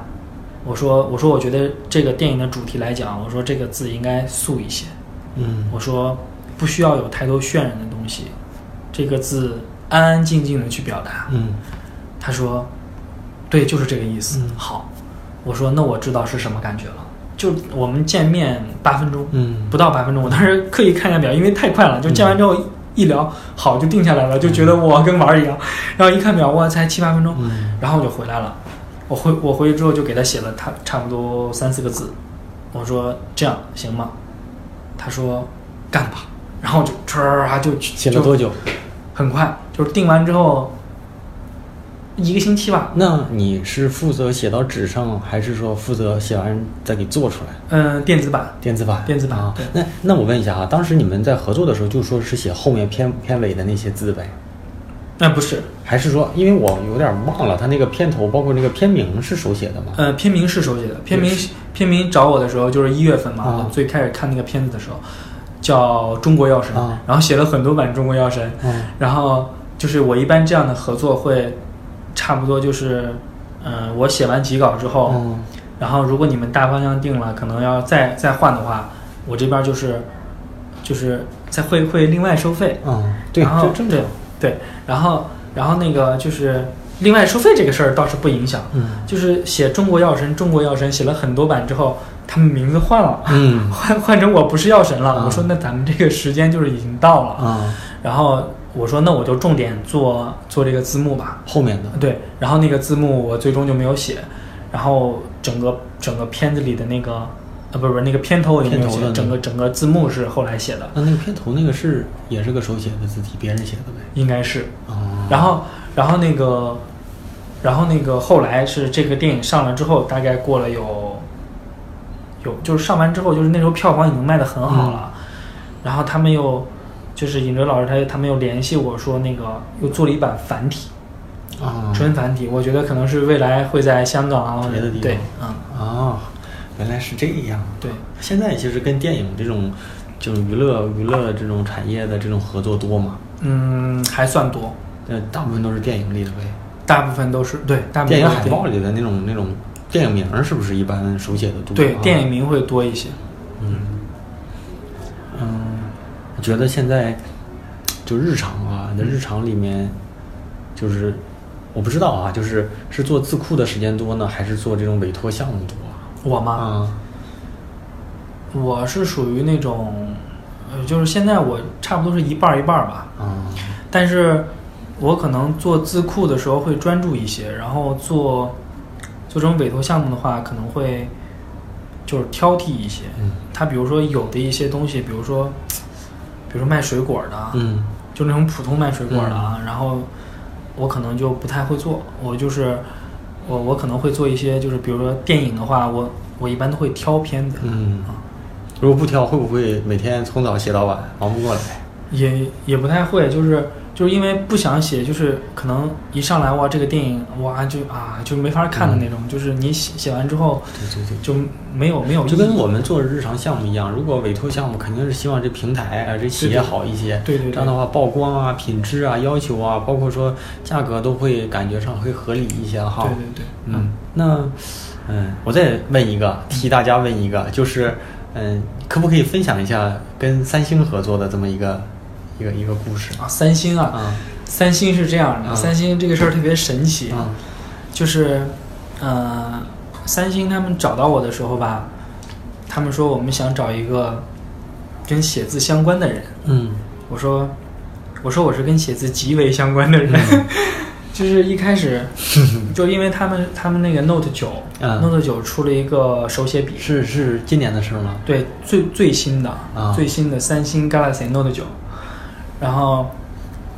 我说我说我觉得这个电影的主题来讲，我说这个字应该素一些。嗯我说不需要有太多渲染的东西，这个字安安静静的去表达。嗯他说：“对，就是这个意思。嗯好，我说那我知道是什么感觉了。就我们见面八分钟，嗯不到八分钟，我当时刻意看一下表，因为太快了，就见完之后一聊，好就定下来了，就觉得我跟玩儿一样。然后一看表，哇，才七八分钟，嗯然后我就回来了。我回我回去之后就给他写了他差不多三四个字，我说这样行吗？他说干吧，然后就唰就写了多久？很快，就是定完之后一个星期吧。那你是负责写到纸上，还是说负责写完再给做出来？嗯、电子版，电子版，电子版啊。那那我问一下啊，当时你们在合作的时候，就说是写后面片片尾的那些字呗，那、不是，还是说，因为我有点忘了，他那个片头包括那个片名是手写的吗？呃，片名是手写的。片名片名找我的时候就是一月份嘛，啊我最开始看那个片子的时候，叫《中国药神》啊然后写了很多版《中国药神》嗯然后就是我一般这样的合作会差不多就是，嗯、我写完几稿之后，嗯然后如果你们大方向定了，可能要再再换的话，我这边就是就是再会会另外收费。嗯，对，然后正常。对，然后然后那个就是另外收费这个事儿倒是不影响，嗯就是写中国药神，中国药神写了很多版之后，他们名字换了，嗯 *laughs* 换换成我不是药神了。啊我说那咱们这个时间就是已经到了，啊，然后我说那我就重点做做这个字幕吧。后面的对，然后那个字幕我最终就没有写，然后整个整个片子里的那个啊不是不是那个片头我也没有写，整个整个字幕是后来写的，那那个片头那个是也是个手写的字体，别人写的呗。应该是。啊，然后然后那个，然后那个后来是这个电影上了之后，大概过了有有就是上完之后，就是那时候票房已经卖得很好了，然后他们又就是尹哲老师他他们又联系我说那个又做了一版繁体。啊纯繁体，我觉得可能是未来会在香港啊，别的地方对，嗯，啊，原来是这样。对，现在其实跟电影这种就是娱乐娱乐这种产业的这种合作多吗？嗯，还算多，呃，大部分都是电影里的呗。大部分都是对，大部分电影海报里的那种那种电影名是不是一般手写的多？对啊电影名会多一些。嗯，嗯，我觉得现在就日常啊，你的日常里面，就是我不知道啊，就是是做字库的时间多呢，还是做这种委托项目多我吗？嗯？我是属于那种，呃，就是现在我差不多是一半一半吧，嗯但是我可能做字库的时候会专注一些，然后做做这种委托项目的话，可能会就是挑剔一些。嗯他比如说有的一些东西，比如说，*tsk* 比如说卖水果的，嗯就那种普通卖水果的啊，然后我可能就不太会做，我就是我我可能会做一些，就是比如说电影的话，我我一般都会挑片子，嗯，如果不挑，会不会每天从早写到晚，忙不过来？也也不太会，就是就是因为不想写，就是可能一上来哇这个电影哇就啊就没法看的那种，就是你写写完之后对对对。就没有没有就跟我们做日常项目一样，如果委托项目，肯定是希望这平台啊、这企业好一些。对对对这样的话，曝光啊、品质啊、要求啊，包括说价格都会感觉上会合理一些哈。对对对，嗯，那嗯，我再问一个，替大家问一个，就是嗯，可不可以分享一下跟三星合作的这么一个一个一个故事啊三星啊，啊三星是这样的，啊三星这个事儿特别神奇，啊就是，呃，三星他们找到我的时候吧，他们说我们想找一个跟写字相关的人。嗯我说，我说我是跟写字极为相关的人。嗯 *laughs* 就是一开始，*laughs* 就因为他们他们那个 Note 九、嗯 Note 九出了一个手写笔，是是今年的事吗？对，最最新的、啊最新的三星 Galaxy Note 九，然后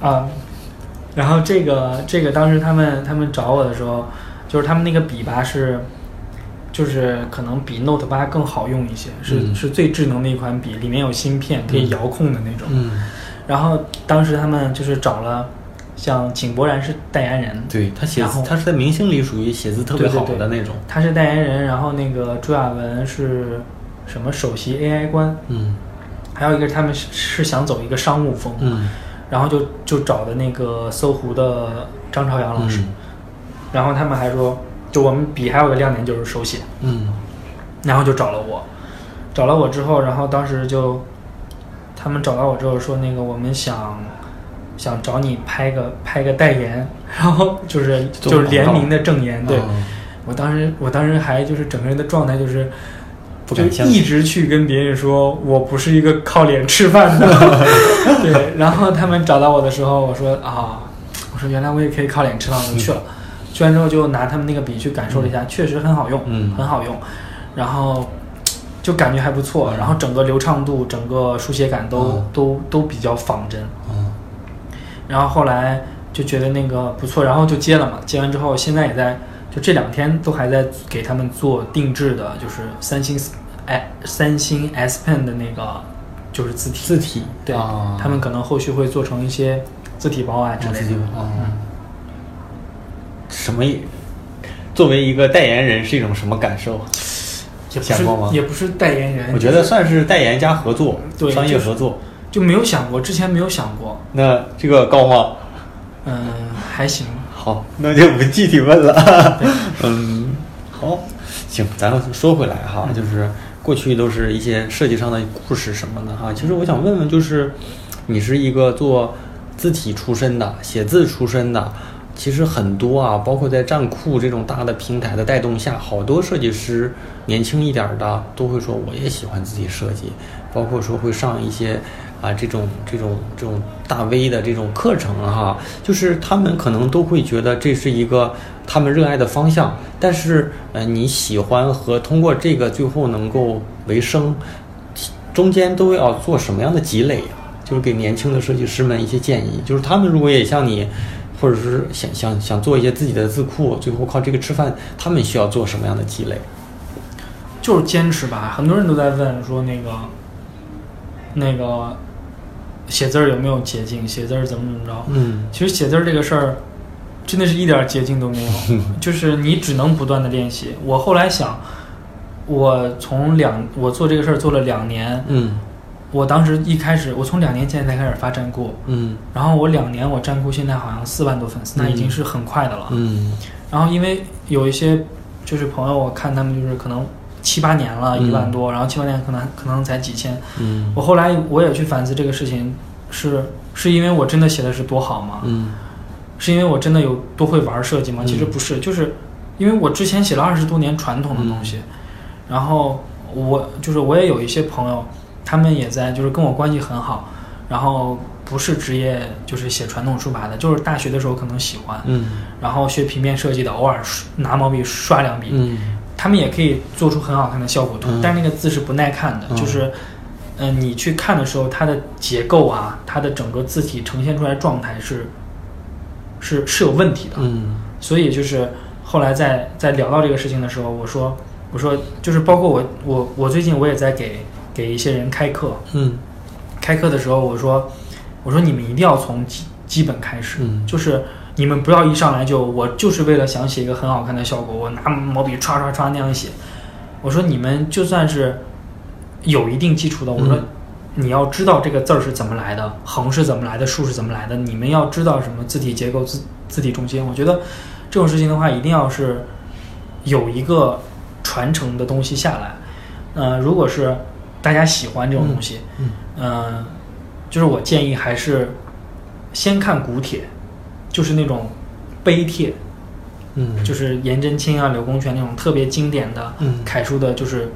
啊，然后这个这个当时他们他们找我的时候，就是他们那个笔吧是，就是可能比 Note 八更好用一些，是、嗯是最智能的一款笔，里面有芯片可以嗯遥控的那种。嗯，然后当时他们就是找了，像井柏然是代言人，对他写字，他是在明星里属于写字特别好对对对的那种。他是代言人，然后那个朱亚文是什么首席 AI 官，嗯还有一个他们是是想走一个商务风，嗯。然后就就找的那个搜狐的张朝阳老师，嗯。然后他们还说，就我们笔还有个亮点就是手写，嗯。然后就找了我，找了我之后，然后当时就他们找到我之后说，那个我们想想找你拍个拍个代言，*laughs* 然后就是就是联名的证言，对、哦我当时我当时还就是整个人的状态就是。就不敢相信一直去跟别人说我不是一个靠脸吃饭的，*laughs* 对。然后他们找到我的时候，我说啊，我说原来我也可以靠脸吃饭，我就去了。去完之后就拿他们那个笔去感受了一下，确实很好用，嗯很好用。然后就感觉还不错，然后整个流畅度、整个书写感都、嗯都都比较仿真。嗯然后后来就觉得那个不错，然后就接了嘛。接完之后，现在也在就这两天都还在给他们做定制的，就是三星哎三星 S Pen 的那个就是字体，字体对、啊他们可能后续会做成一些字体包啊之类的。什么也？作为一个代言人是一种什么感受？也不是想过吗也不是代言人，我觉得算是代言加合作，对商业就是合作。就没有想过，之前没有想过。那这个高吗？嗯，还行。好，那就不具体问了。*laughs* 嗯，好，行，咱说回来哈，就是过去都是一些设计上的故事什么的哈。其实我想问问，就是你是一个做字体出身的，写字出身的，其实很多啊，包括在站酷这种大的平台的带动下，好多设计师年轻一点儿的都会说我也喜欢字体设计，包括说会上一些啊这种这种这种大 V 的这种课程哈，就是他们可能都会觉得这是一个他们热爱的方向，但是呃你喜欢和通过这个最后能够为生，中间都要做什么样的积累啊？就是给年轻的设计师们一些建议，就是他们如果也像你。或者是想想想做一些自己的字库，最后靠这个吃饭，他们需要做什么样的积累？就是坚持吧。很多人都在问说那个那个写字儿有没有捷径，写字儿怎么怎么着。嗯其实写字儿这个事儿，真的是一点儿捷径都没有，*laughs* 就是你只能不断的练习。我后来想，我从两我做这个事儿做了两年，嗯我当时一开始我从两年前才开始发站库，嗯然后我两年我站库现在好像四万多粉丝，那已经是很快的了。嗯然后因为有一些就是朋友，我看他们就是可能七八年了，嗯。一万多，然后七八年可能可能才几千。嗯。我后来我也去反思这个事情，是是因为我真的写的是多好吗？嗯。是因为我真的有多会玩设计吗？嗯。其实不是，就是因为我之前写了二十多年传统的东西，然后我就是我也有一些朋友，他们也在就是跟我关系很好，然后不是职业就是写传统书法的，就是大学的时候可能喜欢，嗯。然后学平面设计的，偶尔拿毛笔刷两笔，嗯他们也可以做出很好看的效果图，嗯。但是那个字是不耐看的，嗯。就是，嗯、你去看的时候，它的结构啊，它的整个字体呈现出来状态是，是是有问题的，嗯。所以就是后来在在聊到这个事情的时候，我说我说就是包括我我我最近我也在给给一些人开课，嗯。开课的时候我说我说你们一定要从基基本开始，嗯。就是你们不要一上来就我就是为了想写一个很好看的效果，我拿毛笔唰唰唰那样写。我说你们就算是有一定基础的，我说嗯你要知道这个字儿是怎么来的，横是怎么来的，竖是怎么来的，你们要知道什么字体结构、字字体中心。我觉得这种事情的话，一定要是有一个传承的东西下来。呃，如果是大家喜欢这种东西，嗯嗯，就是我建议还是先看古帖，就是那种碑帖，嗯就是颜真卿啊、柳公权那种特别经典的嗯楷书的，就是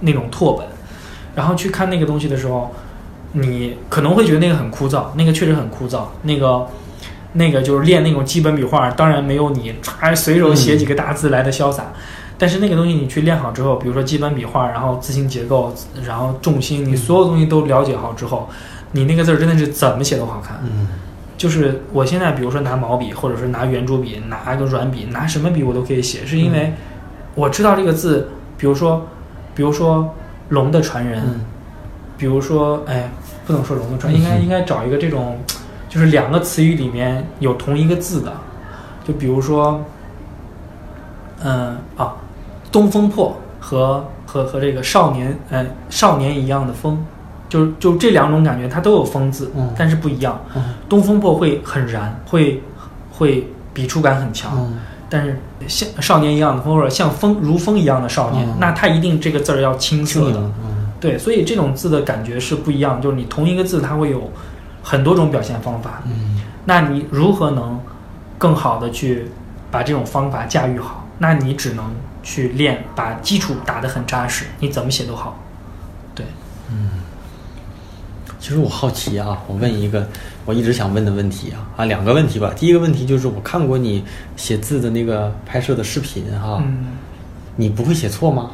那种拓本。然后去看那个东西的时候，你可能会觉得那个很枯燥，那个确实很枯燥。那个那个就是练那种基本笔画，当然没有你唰随手写几个大字来的潇洒。但是那个东西你去练好之后，比如说基本笔画，然后字形结构，然后重心，你所有东西都了解好之后，你那个字儿真的是怎么写都好看。嗯就是我现在，比如说拿毛笔，或者是拿圆珠笔，拿一个软笔，拿什么笔我都可以写，是因为我知道这个字，比如说，比如说龙的传人，嗯。比如说，哎，不能说龙的传，应该应该找一个这种，就是两个词语里面有同一个字的，就比如说，嗯啊，东风破和和和这个少年，呃，少年一样的风，就就这两种感觉，它都有风字，嗯但是不一样。嗯东风破会很燃，会会笔触感很强，嗯但是像少年一样的风或者像风如风一样的少年，嗯那他一定这个字儿要青涩的。嗯对，所以这种字的感觉是不一样，就是你同一个字它会有很多种表现方法，嗯那你如何能更好的去把这种方法驾驭好？那你只能去练，把基础打得很扎实，你怎么写都好。对，其实我好奇啊，我问一个我一直想问的问题啊啊，两个问题吧。第一个问题就是我看过你写字的那个拍摄的视频哈、嗯，你不会写错吗？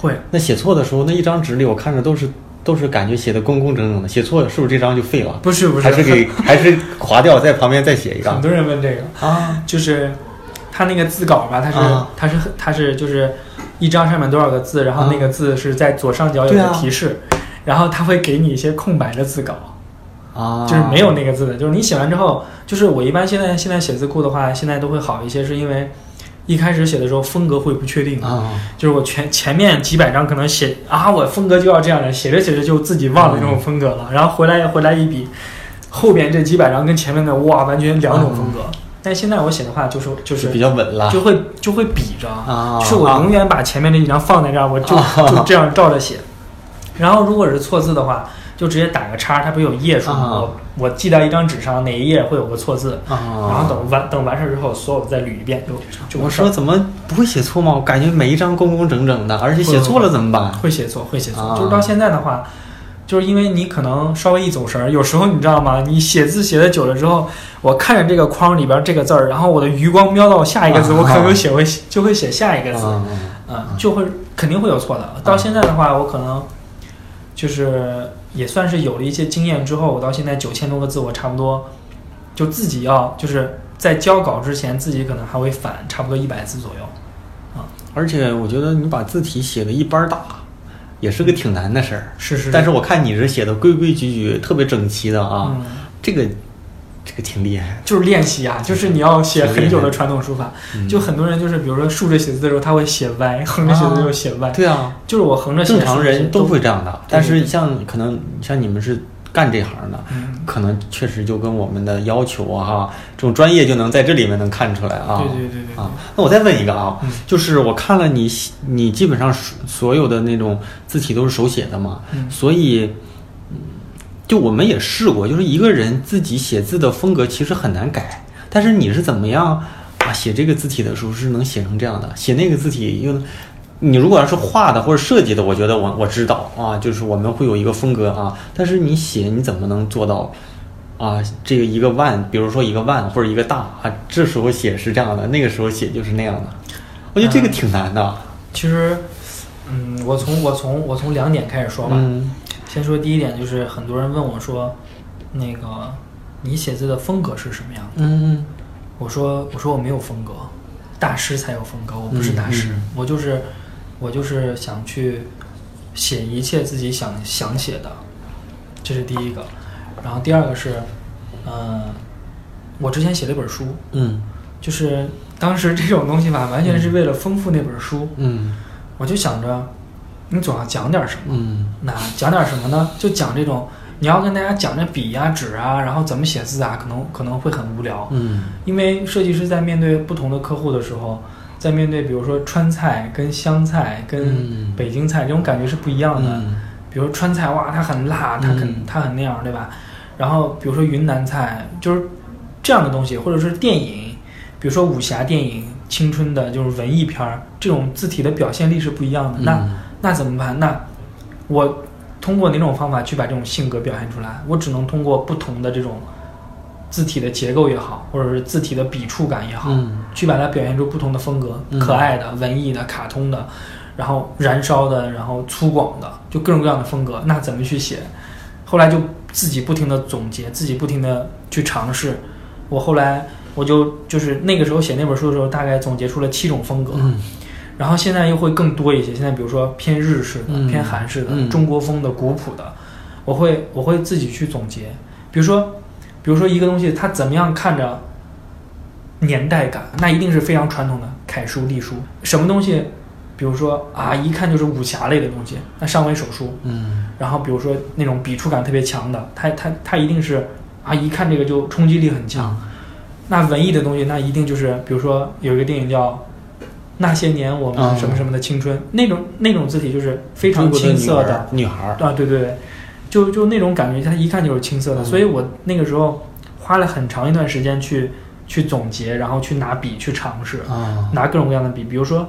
会。那写错的时候，那一张纸里我看着都是都是感觉写的工工整整的，写错了是不是这张就废了？不是不是还是给 *laughs* 还是划掉，在旁边再写一个很多人问这个，啊？就是他那个字稿吧，他是、啊它是他是就是一张上面多少个字，然后那个字是在左上角有个提示，然后他会给你一些空白的字稿，啊，就是没有那个字的，就是你写完之后，就是我一般现在现在写字库的话，现在都会好一些，是因为一开始写的时候风格会不确定，啊。就是我前前面几百张可能写啊，我风格就要这样的，写着写着就自己忘了这种风格了，然后回来回来一比，后边这几百张跟前面的哇完全两种风格。但现在我写的话就是就是比较稳了。就会就会比着，啊。就是我永远把前面这几张放在这儿，我就 *laughs* 就这样照着写。然后如果是错字的话，就直接打个叉，它不是有页数吗？啊我我记到一张纸上，哪一页会有个错字，啊，然后等完等完事儿之后，所有的再捋一遍就就我完事儿说怎么不会写错吗？我感觉每一张工工整整的，而且写错了怎么办？会写错，会写错。啊就是到现在的话，就是因为你可能稍微一走神儿，有时候你知道吗？你写字写的久了之后，我看着这个框里边这个字儿，然后我的余光瞄到下一个字，啊我可能就写会就会写下一个字，啊嗯，就会肯定会有错的。到现在的话，我可能就是也算是有了一些经验之后，我到现在九千多个字，我差不多就自己要就是在交稿之前，自己可能还会反差不多一百字左右啊。而且我觉得你把字体写的一般大，也是个挺难的事儿。是是，但是我看你是写的规规矩矩、特别整齐的啊，嗯，这个这个挺厉害。就是练习啊，就是你要写很久的传统书法。嗯就很多人就是，比如说竖着写字的时候，他会写歪；*laughs* 横着写字的时候写歪。对啊，就是我横着写，正常人都会这样的。但是像可能像你们是干这行的，嗯，可能确实就跟我们的要求啊，哈，这种专业就能在这里面能看出来啊。对对对对啊，那我再问一个啊，嗯就是我看了你写，你基本上所所有的那种字体都是手写的嘛，嗯所以，嗯，就我们也试过，就是一个人自己写字的风格其实很难改，但是你是怎么样啊？写这个字体的时候是能写成这样的，写那个字体又。你如果要是画的或者设计的，我觉得我我知道啊，就是我们会有一个风格啊，但是你写你怎么能做到啊？这个一个万，比如说一个万或者一个大啊，这时候写是这样的，那个时候写就是那样的，我觉得这个挺难的。其实，嗯，我从我从我从两点开始说吧。嗯先说第一点，就是很多人问我说，那个你写字的风格是什么样的？嗯我说我说我没有风格，大师才有风格，我不是大师，嗯。嗯我就是我就是想去写一切自己想想写的，这是第一个。然后第二个是，呃，我之前写了一本书，嗯。就是当时这种东西吧，完全是为了丰富那本书，嗯。我就想着，你总要讲点什么。嗯那讲点什么呢？就讲这种，你要跟大家讲这笔呀、纸啊，然后怎么写字啊，可能可能会很无聊。嗯因为设计师在面对不同的客户的时候，在面对比如说川菜跟湘菜跟嗯北京菜这种感觉是不一样的。嗯比如川菜，哇，它很辣，它很、嗯它很那样，对吧？然后比如说云南菜，就是这样的东西，或者是电影，比如说武侠电影、青春的，就是文艺片儿，这种字体的表现力是不一样的。嗯那怎么办？那我通过哪种方法去把这种性格表现出来？我只能通过不同的这种字体的结构也好，或者是字体的笔触感也好，嗯去把它表现出不同的风格，嗯可爱的、文艺的、卡通的，然后燃烧的，然后粗犷的，就各种各样的风格。那怎么去写？后来就自己不停的总结，自己不停的去尝试。我后来我就就是那个时候写那本书的时候，大概总结出了七种风格。嗯然后现在又会更多一些，现在比如说偏日式的、嗯偏韩式的、嗯中国风的、古朴的，我会我会自己去总结。比如说，比如说一个东西它怎么样看着年代感，那一定是非常传统的楷书、隶书。什么东西，比如说啊，一看就是武侠类的东西，那上尾手书。嗯然后比如说那种笔触感特别强的，它它它一定是啊，一看这个就冲击力很强。那文艺的东西，那一定就是，比如说有一个电影叫《那些年我们什么什么的青春》，那种那种字体就是非常青涩的。女孩儿，啊，对对对，就就那种感觉，它一看就是青涩的。嗯。所以我那个时候花了很长一段时间去去总结，然后去拿笔去尝试，啊。拿各种各样的笔，比如说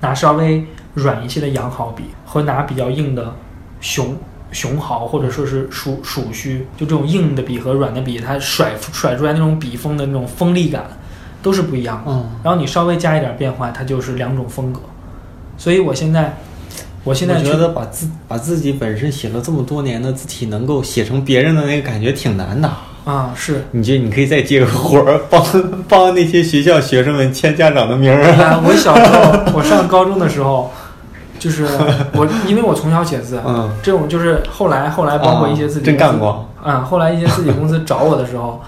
拿稍微软一些的羊毫笔，和拿比较硬的熊熊毫或者说是鼠鼠须，就这种硬的笔和软的笔，它甩甩出来那种笔锋的那种锋利感都是不一样的。嗯然后你稍微加一点变化，它就是两种风格。所以我现在，我现在我觉得把自把自己本身写了这么多年的字体，能够写成别人的那个感觉挺难的。啊是。你觉得你可以再接个活儿，*laughs* 帮帮那些学校学生们签家长的名儿啊？啊，我小时候，我上高中的时候，就是我，*laughs* 因为我从小写字，嗯，这种就是后来后来包括一些自己真干过。嗯、后来一些自己公司找我的时候，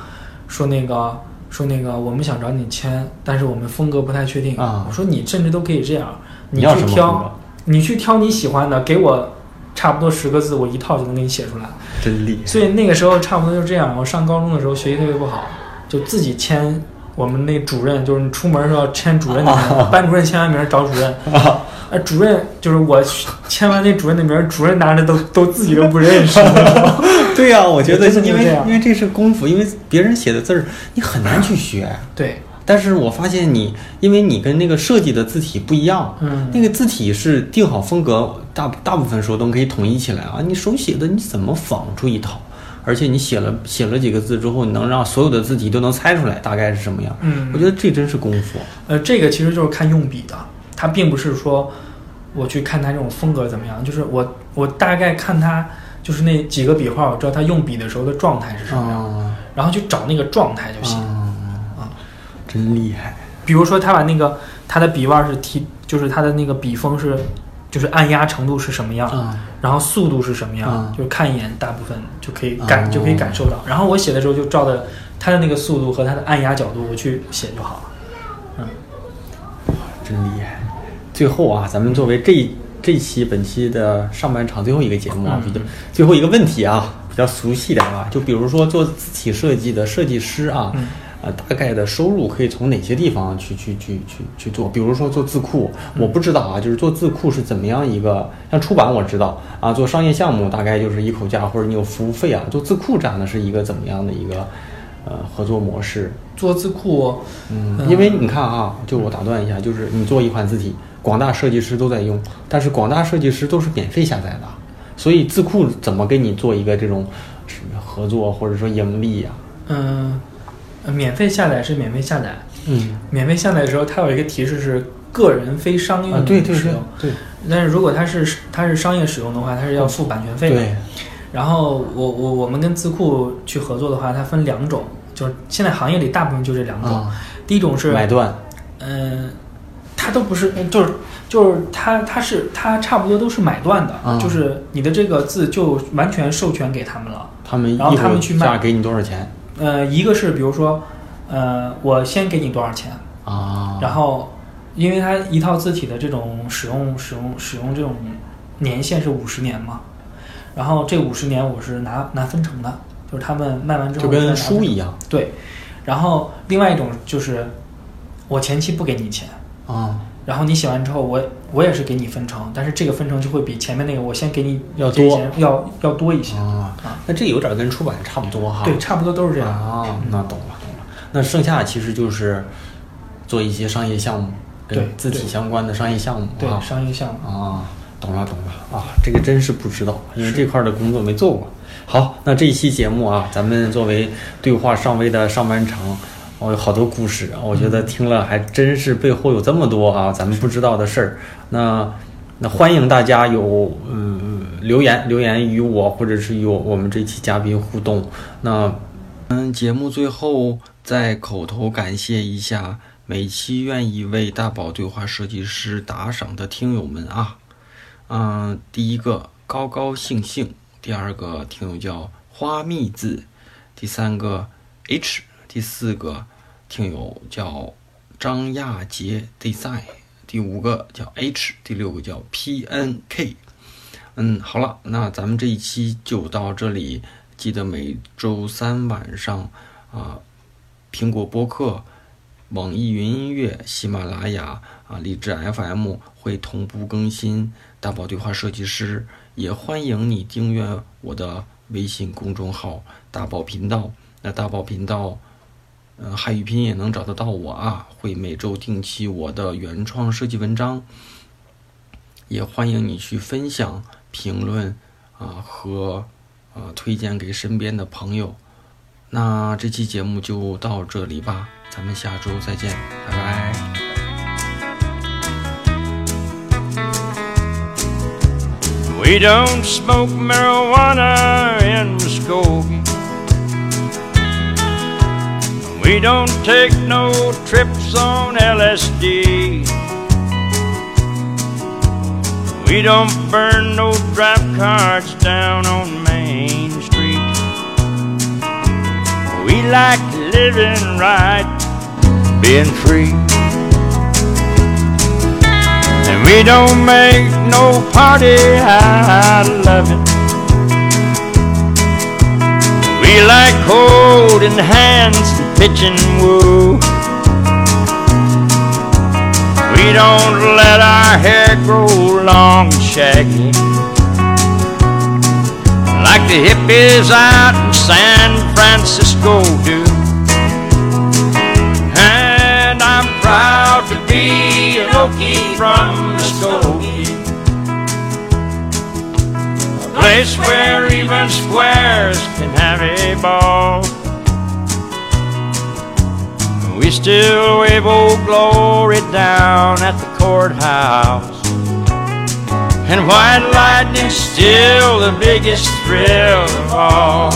说那个说那个我们想找你签，但是我们风格不太确定。啊我说你甚至都可以这样，你去挑格，你去挑你喜欢的，给我差不多十个字，我一套就能给你写出来。真厉害。所以那个时候差不多就这样。我上高中的时候学习特别不好，就自己签我们那主任，就是你出门的时候要签主任的名，*laughs* 班主任签完名找主任。*laughs* *laughs* 呃，主任就是我签完那主任的名，主任拿着都都自己都不认识。*laughs* 对呀、我觉得因为因为这是功夫，因为别人写的字儿你很难去学。对，但是我发现你，因为你跟那个设计的字体不一样，嗯那个字体是定好风格，大大部分时候都可以统一起来啊。你手写的你怎么仿出一套？而且你写了写了几个字之后，你能让所有的字体都能猜出来大概是什么样。嗯我觉得这真是功夫。呃，这个其实就是看用笔的，它并不是说我去看他这种风格怎么样，就是我我大概看他就是那几个笔画，我知道他用笔的时候的状态是什么样，啊然后去找那个状态就行。啊真厉害。比如说他把那个他的笔腕是提，就是他的那个笔锋是，就是按压程度是什么样，啊，然后速度是什么样，嗯就是看一眼大部分就可以感、哦就可以感受到。然后我写的时候就照着他的那个速度和他的按压角度我去写就好了。嗯真厉害！最后啊，咱们作为这这期本期的上半场最后一个节目啊，嗯比较最后一个问题啊，比较熟悉的啊，就比如说做字体设计的设计师啊，嗯呃，大概的收入可以从哪些地方去去去去去做？比如说做字库，我不知道啊，就是做字库是怎么样一个，像出版我知道啊，做商业项目大概就是一口价或者你有服务费啊，做字库这样的是一个怎么样的一个呃合作模式？做字库，嗯，因为你看啊，就我打断一下，就是你做一款字体，广大设计师都在用，但是广大设计师都是免费下载的，所以字库怎么给你做一个这种什么合作或者说盈利呀、嗯、呃免费下载是免费下载，嗯，免费下载的时候它有一个提示是个人非商啊，用对对对使用，对。但是如果它是它是商业使用的话，它是要付版权费的。对，然后我我我们跟字库去合作的话，它分两种，就是现在行业里大部分就这两种。啊，第一种是，买断，嗯、它都不是，嗯就是就是它它是它差不多都是买断的，啊。就是你的这个字就完全授权给他们了。他们然后他们去卖。价给你多少钱？呃，一个是比如说，呃，我先给你多少钱，啊？然后，因为它一套字体的这种使用使用使用这种年限是五十年嘛，然后这五十年我是拿拿分成的，就是他们卖完之后就跟书一样。对，然后另外一种就是我前期不给你钱，啊，然后你写完之后我我也是给你分成，但是这个分成就会比前面那个我先给你要多要要多一些，啊，那这有点跟出版差不多哈。对，差不多都是这样。啊，那懂了懂了。那剩下其实就是做一些商业项目，跟对字体相关的商业项目对啊。商业项目。啊，懂了懂了啊，这个真是不知道，因为这块儿的工作没做过。好，那这一期节目啊，咱们作为对话上微的上半场，哦，有好多故事，我觉得听了还真是背后有这么多啊，咱们不知道的事儿。那那欢迎大家有嗯留言留言与我，或者是与我们这期嘉宾互动。那嗯，节目最后再口头感谢一下每期愿意为大宝对话设计师打赏的听友们啊。嗯，第一个高高兴兴，第二个听友叫花蜜子，第三个 H，第四个听友叫张亚杰 design，第五个叫 H，第六个叫 PNK。嗯，好了，那咱们这一期就到这里。记得每周三晚上啊，苹果播客、网易云音乐、喜马拉雅啊、荔枝 FM 会同步更新大宝对话设计师，也欢迎你订阅我的微信公众号“大宝频道”。那大宝频道，嗯、汉语拼音也能找得到我啊，会每周定期我的原创设计文章，也欢迎你去分享、评论啊和啊推荐给身边的朋友。那这期节目就到这里吧，咱们下周再见，拜拜。We don't smoke marijuana in Muskogee. We don't take no trips on LSD. We don't burn no drive cards down on Main Street. We like living right, being free. And we don't make no party out of it. We like holding hands and pitching woo. We don't let our hair grow long and shaggy. Like the hippies out in San Francisco do. And I'm proud to be an Okie from Muskogee. A place where even squares can have a ball. We still wave old glory down at the courthouse. And white lightning's still the biggest thrill of all.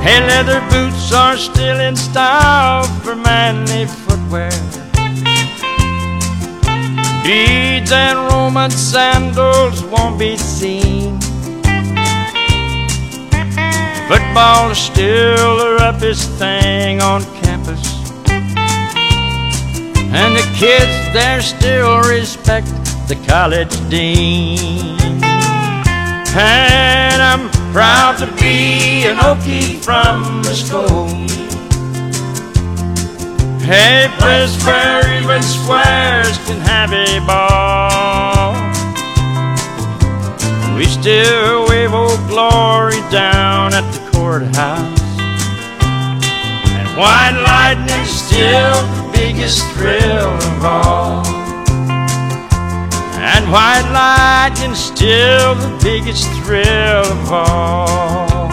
Hey, leather boots are still in style for manly footwear. Beads and Roman sandals won't be seen. Football is still the roughest thing on campus. And the kids there still respect the college dean. And I'm proud to be an Okie from Muskogee. Hey, place where even squares can have a ball. We still wave old glory down at the courthouse. And white lightning's still the biggest thrill of all. And white lightning's still the biggest thrill of all.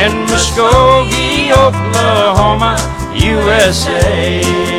In Muskogee, Oklahoma, USA.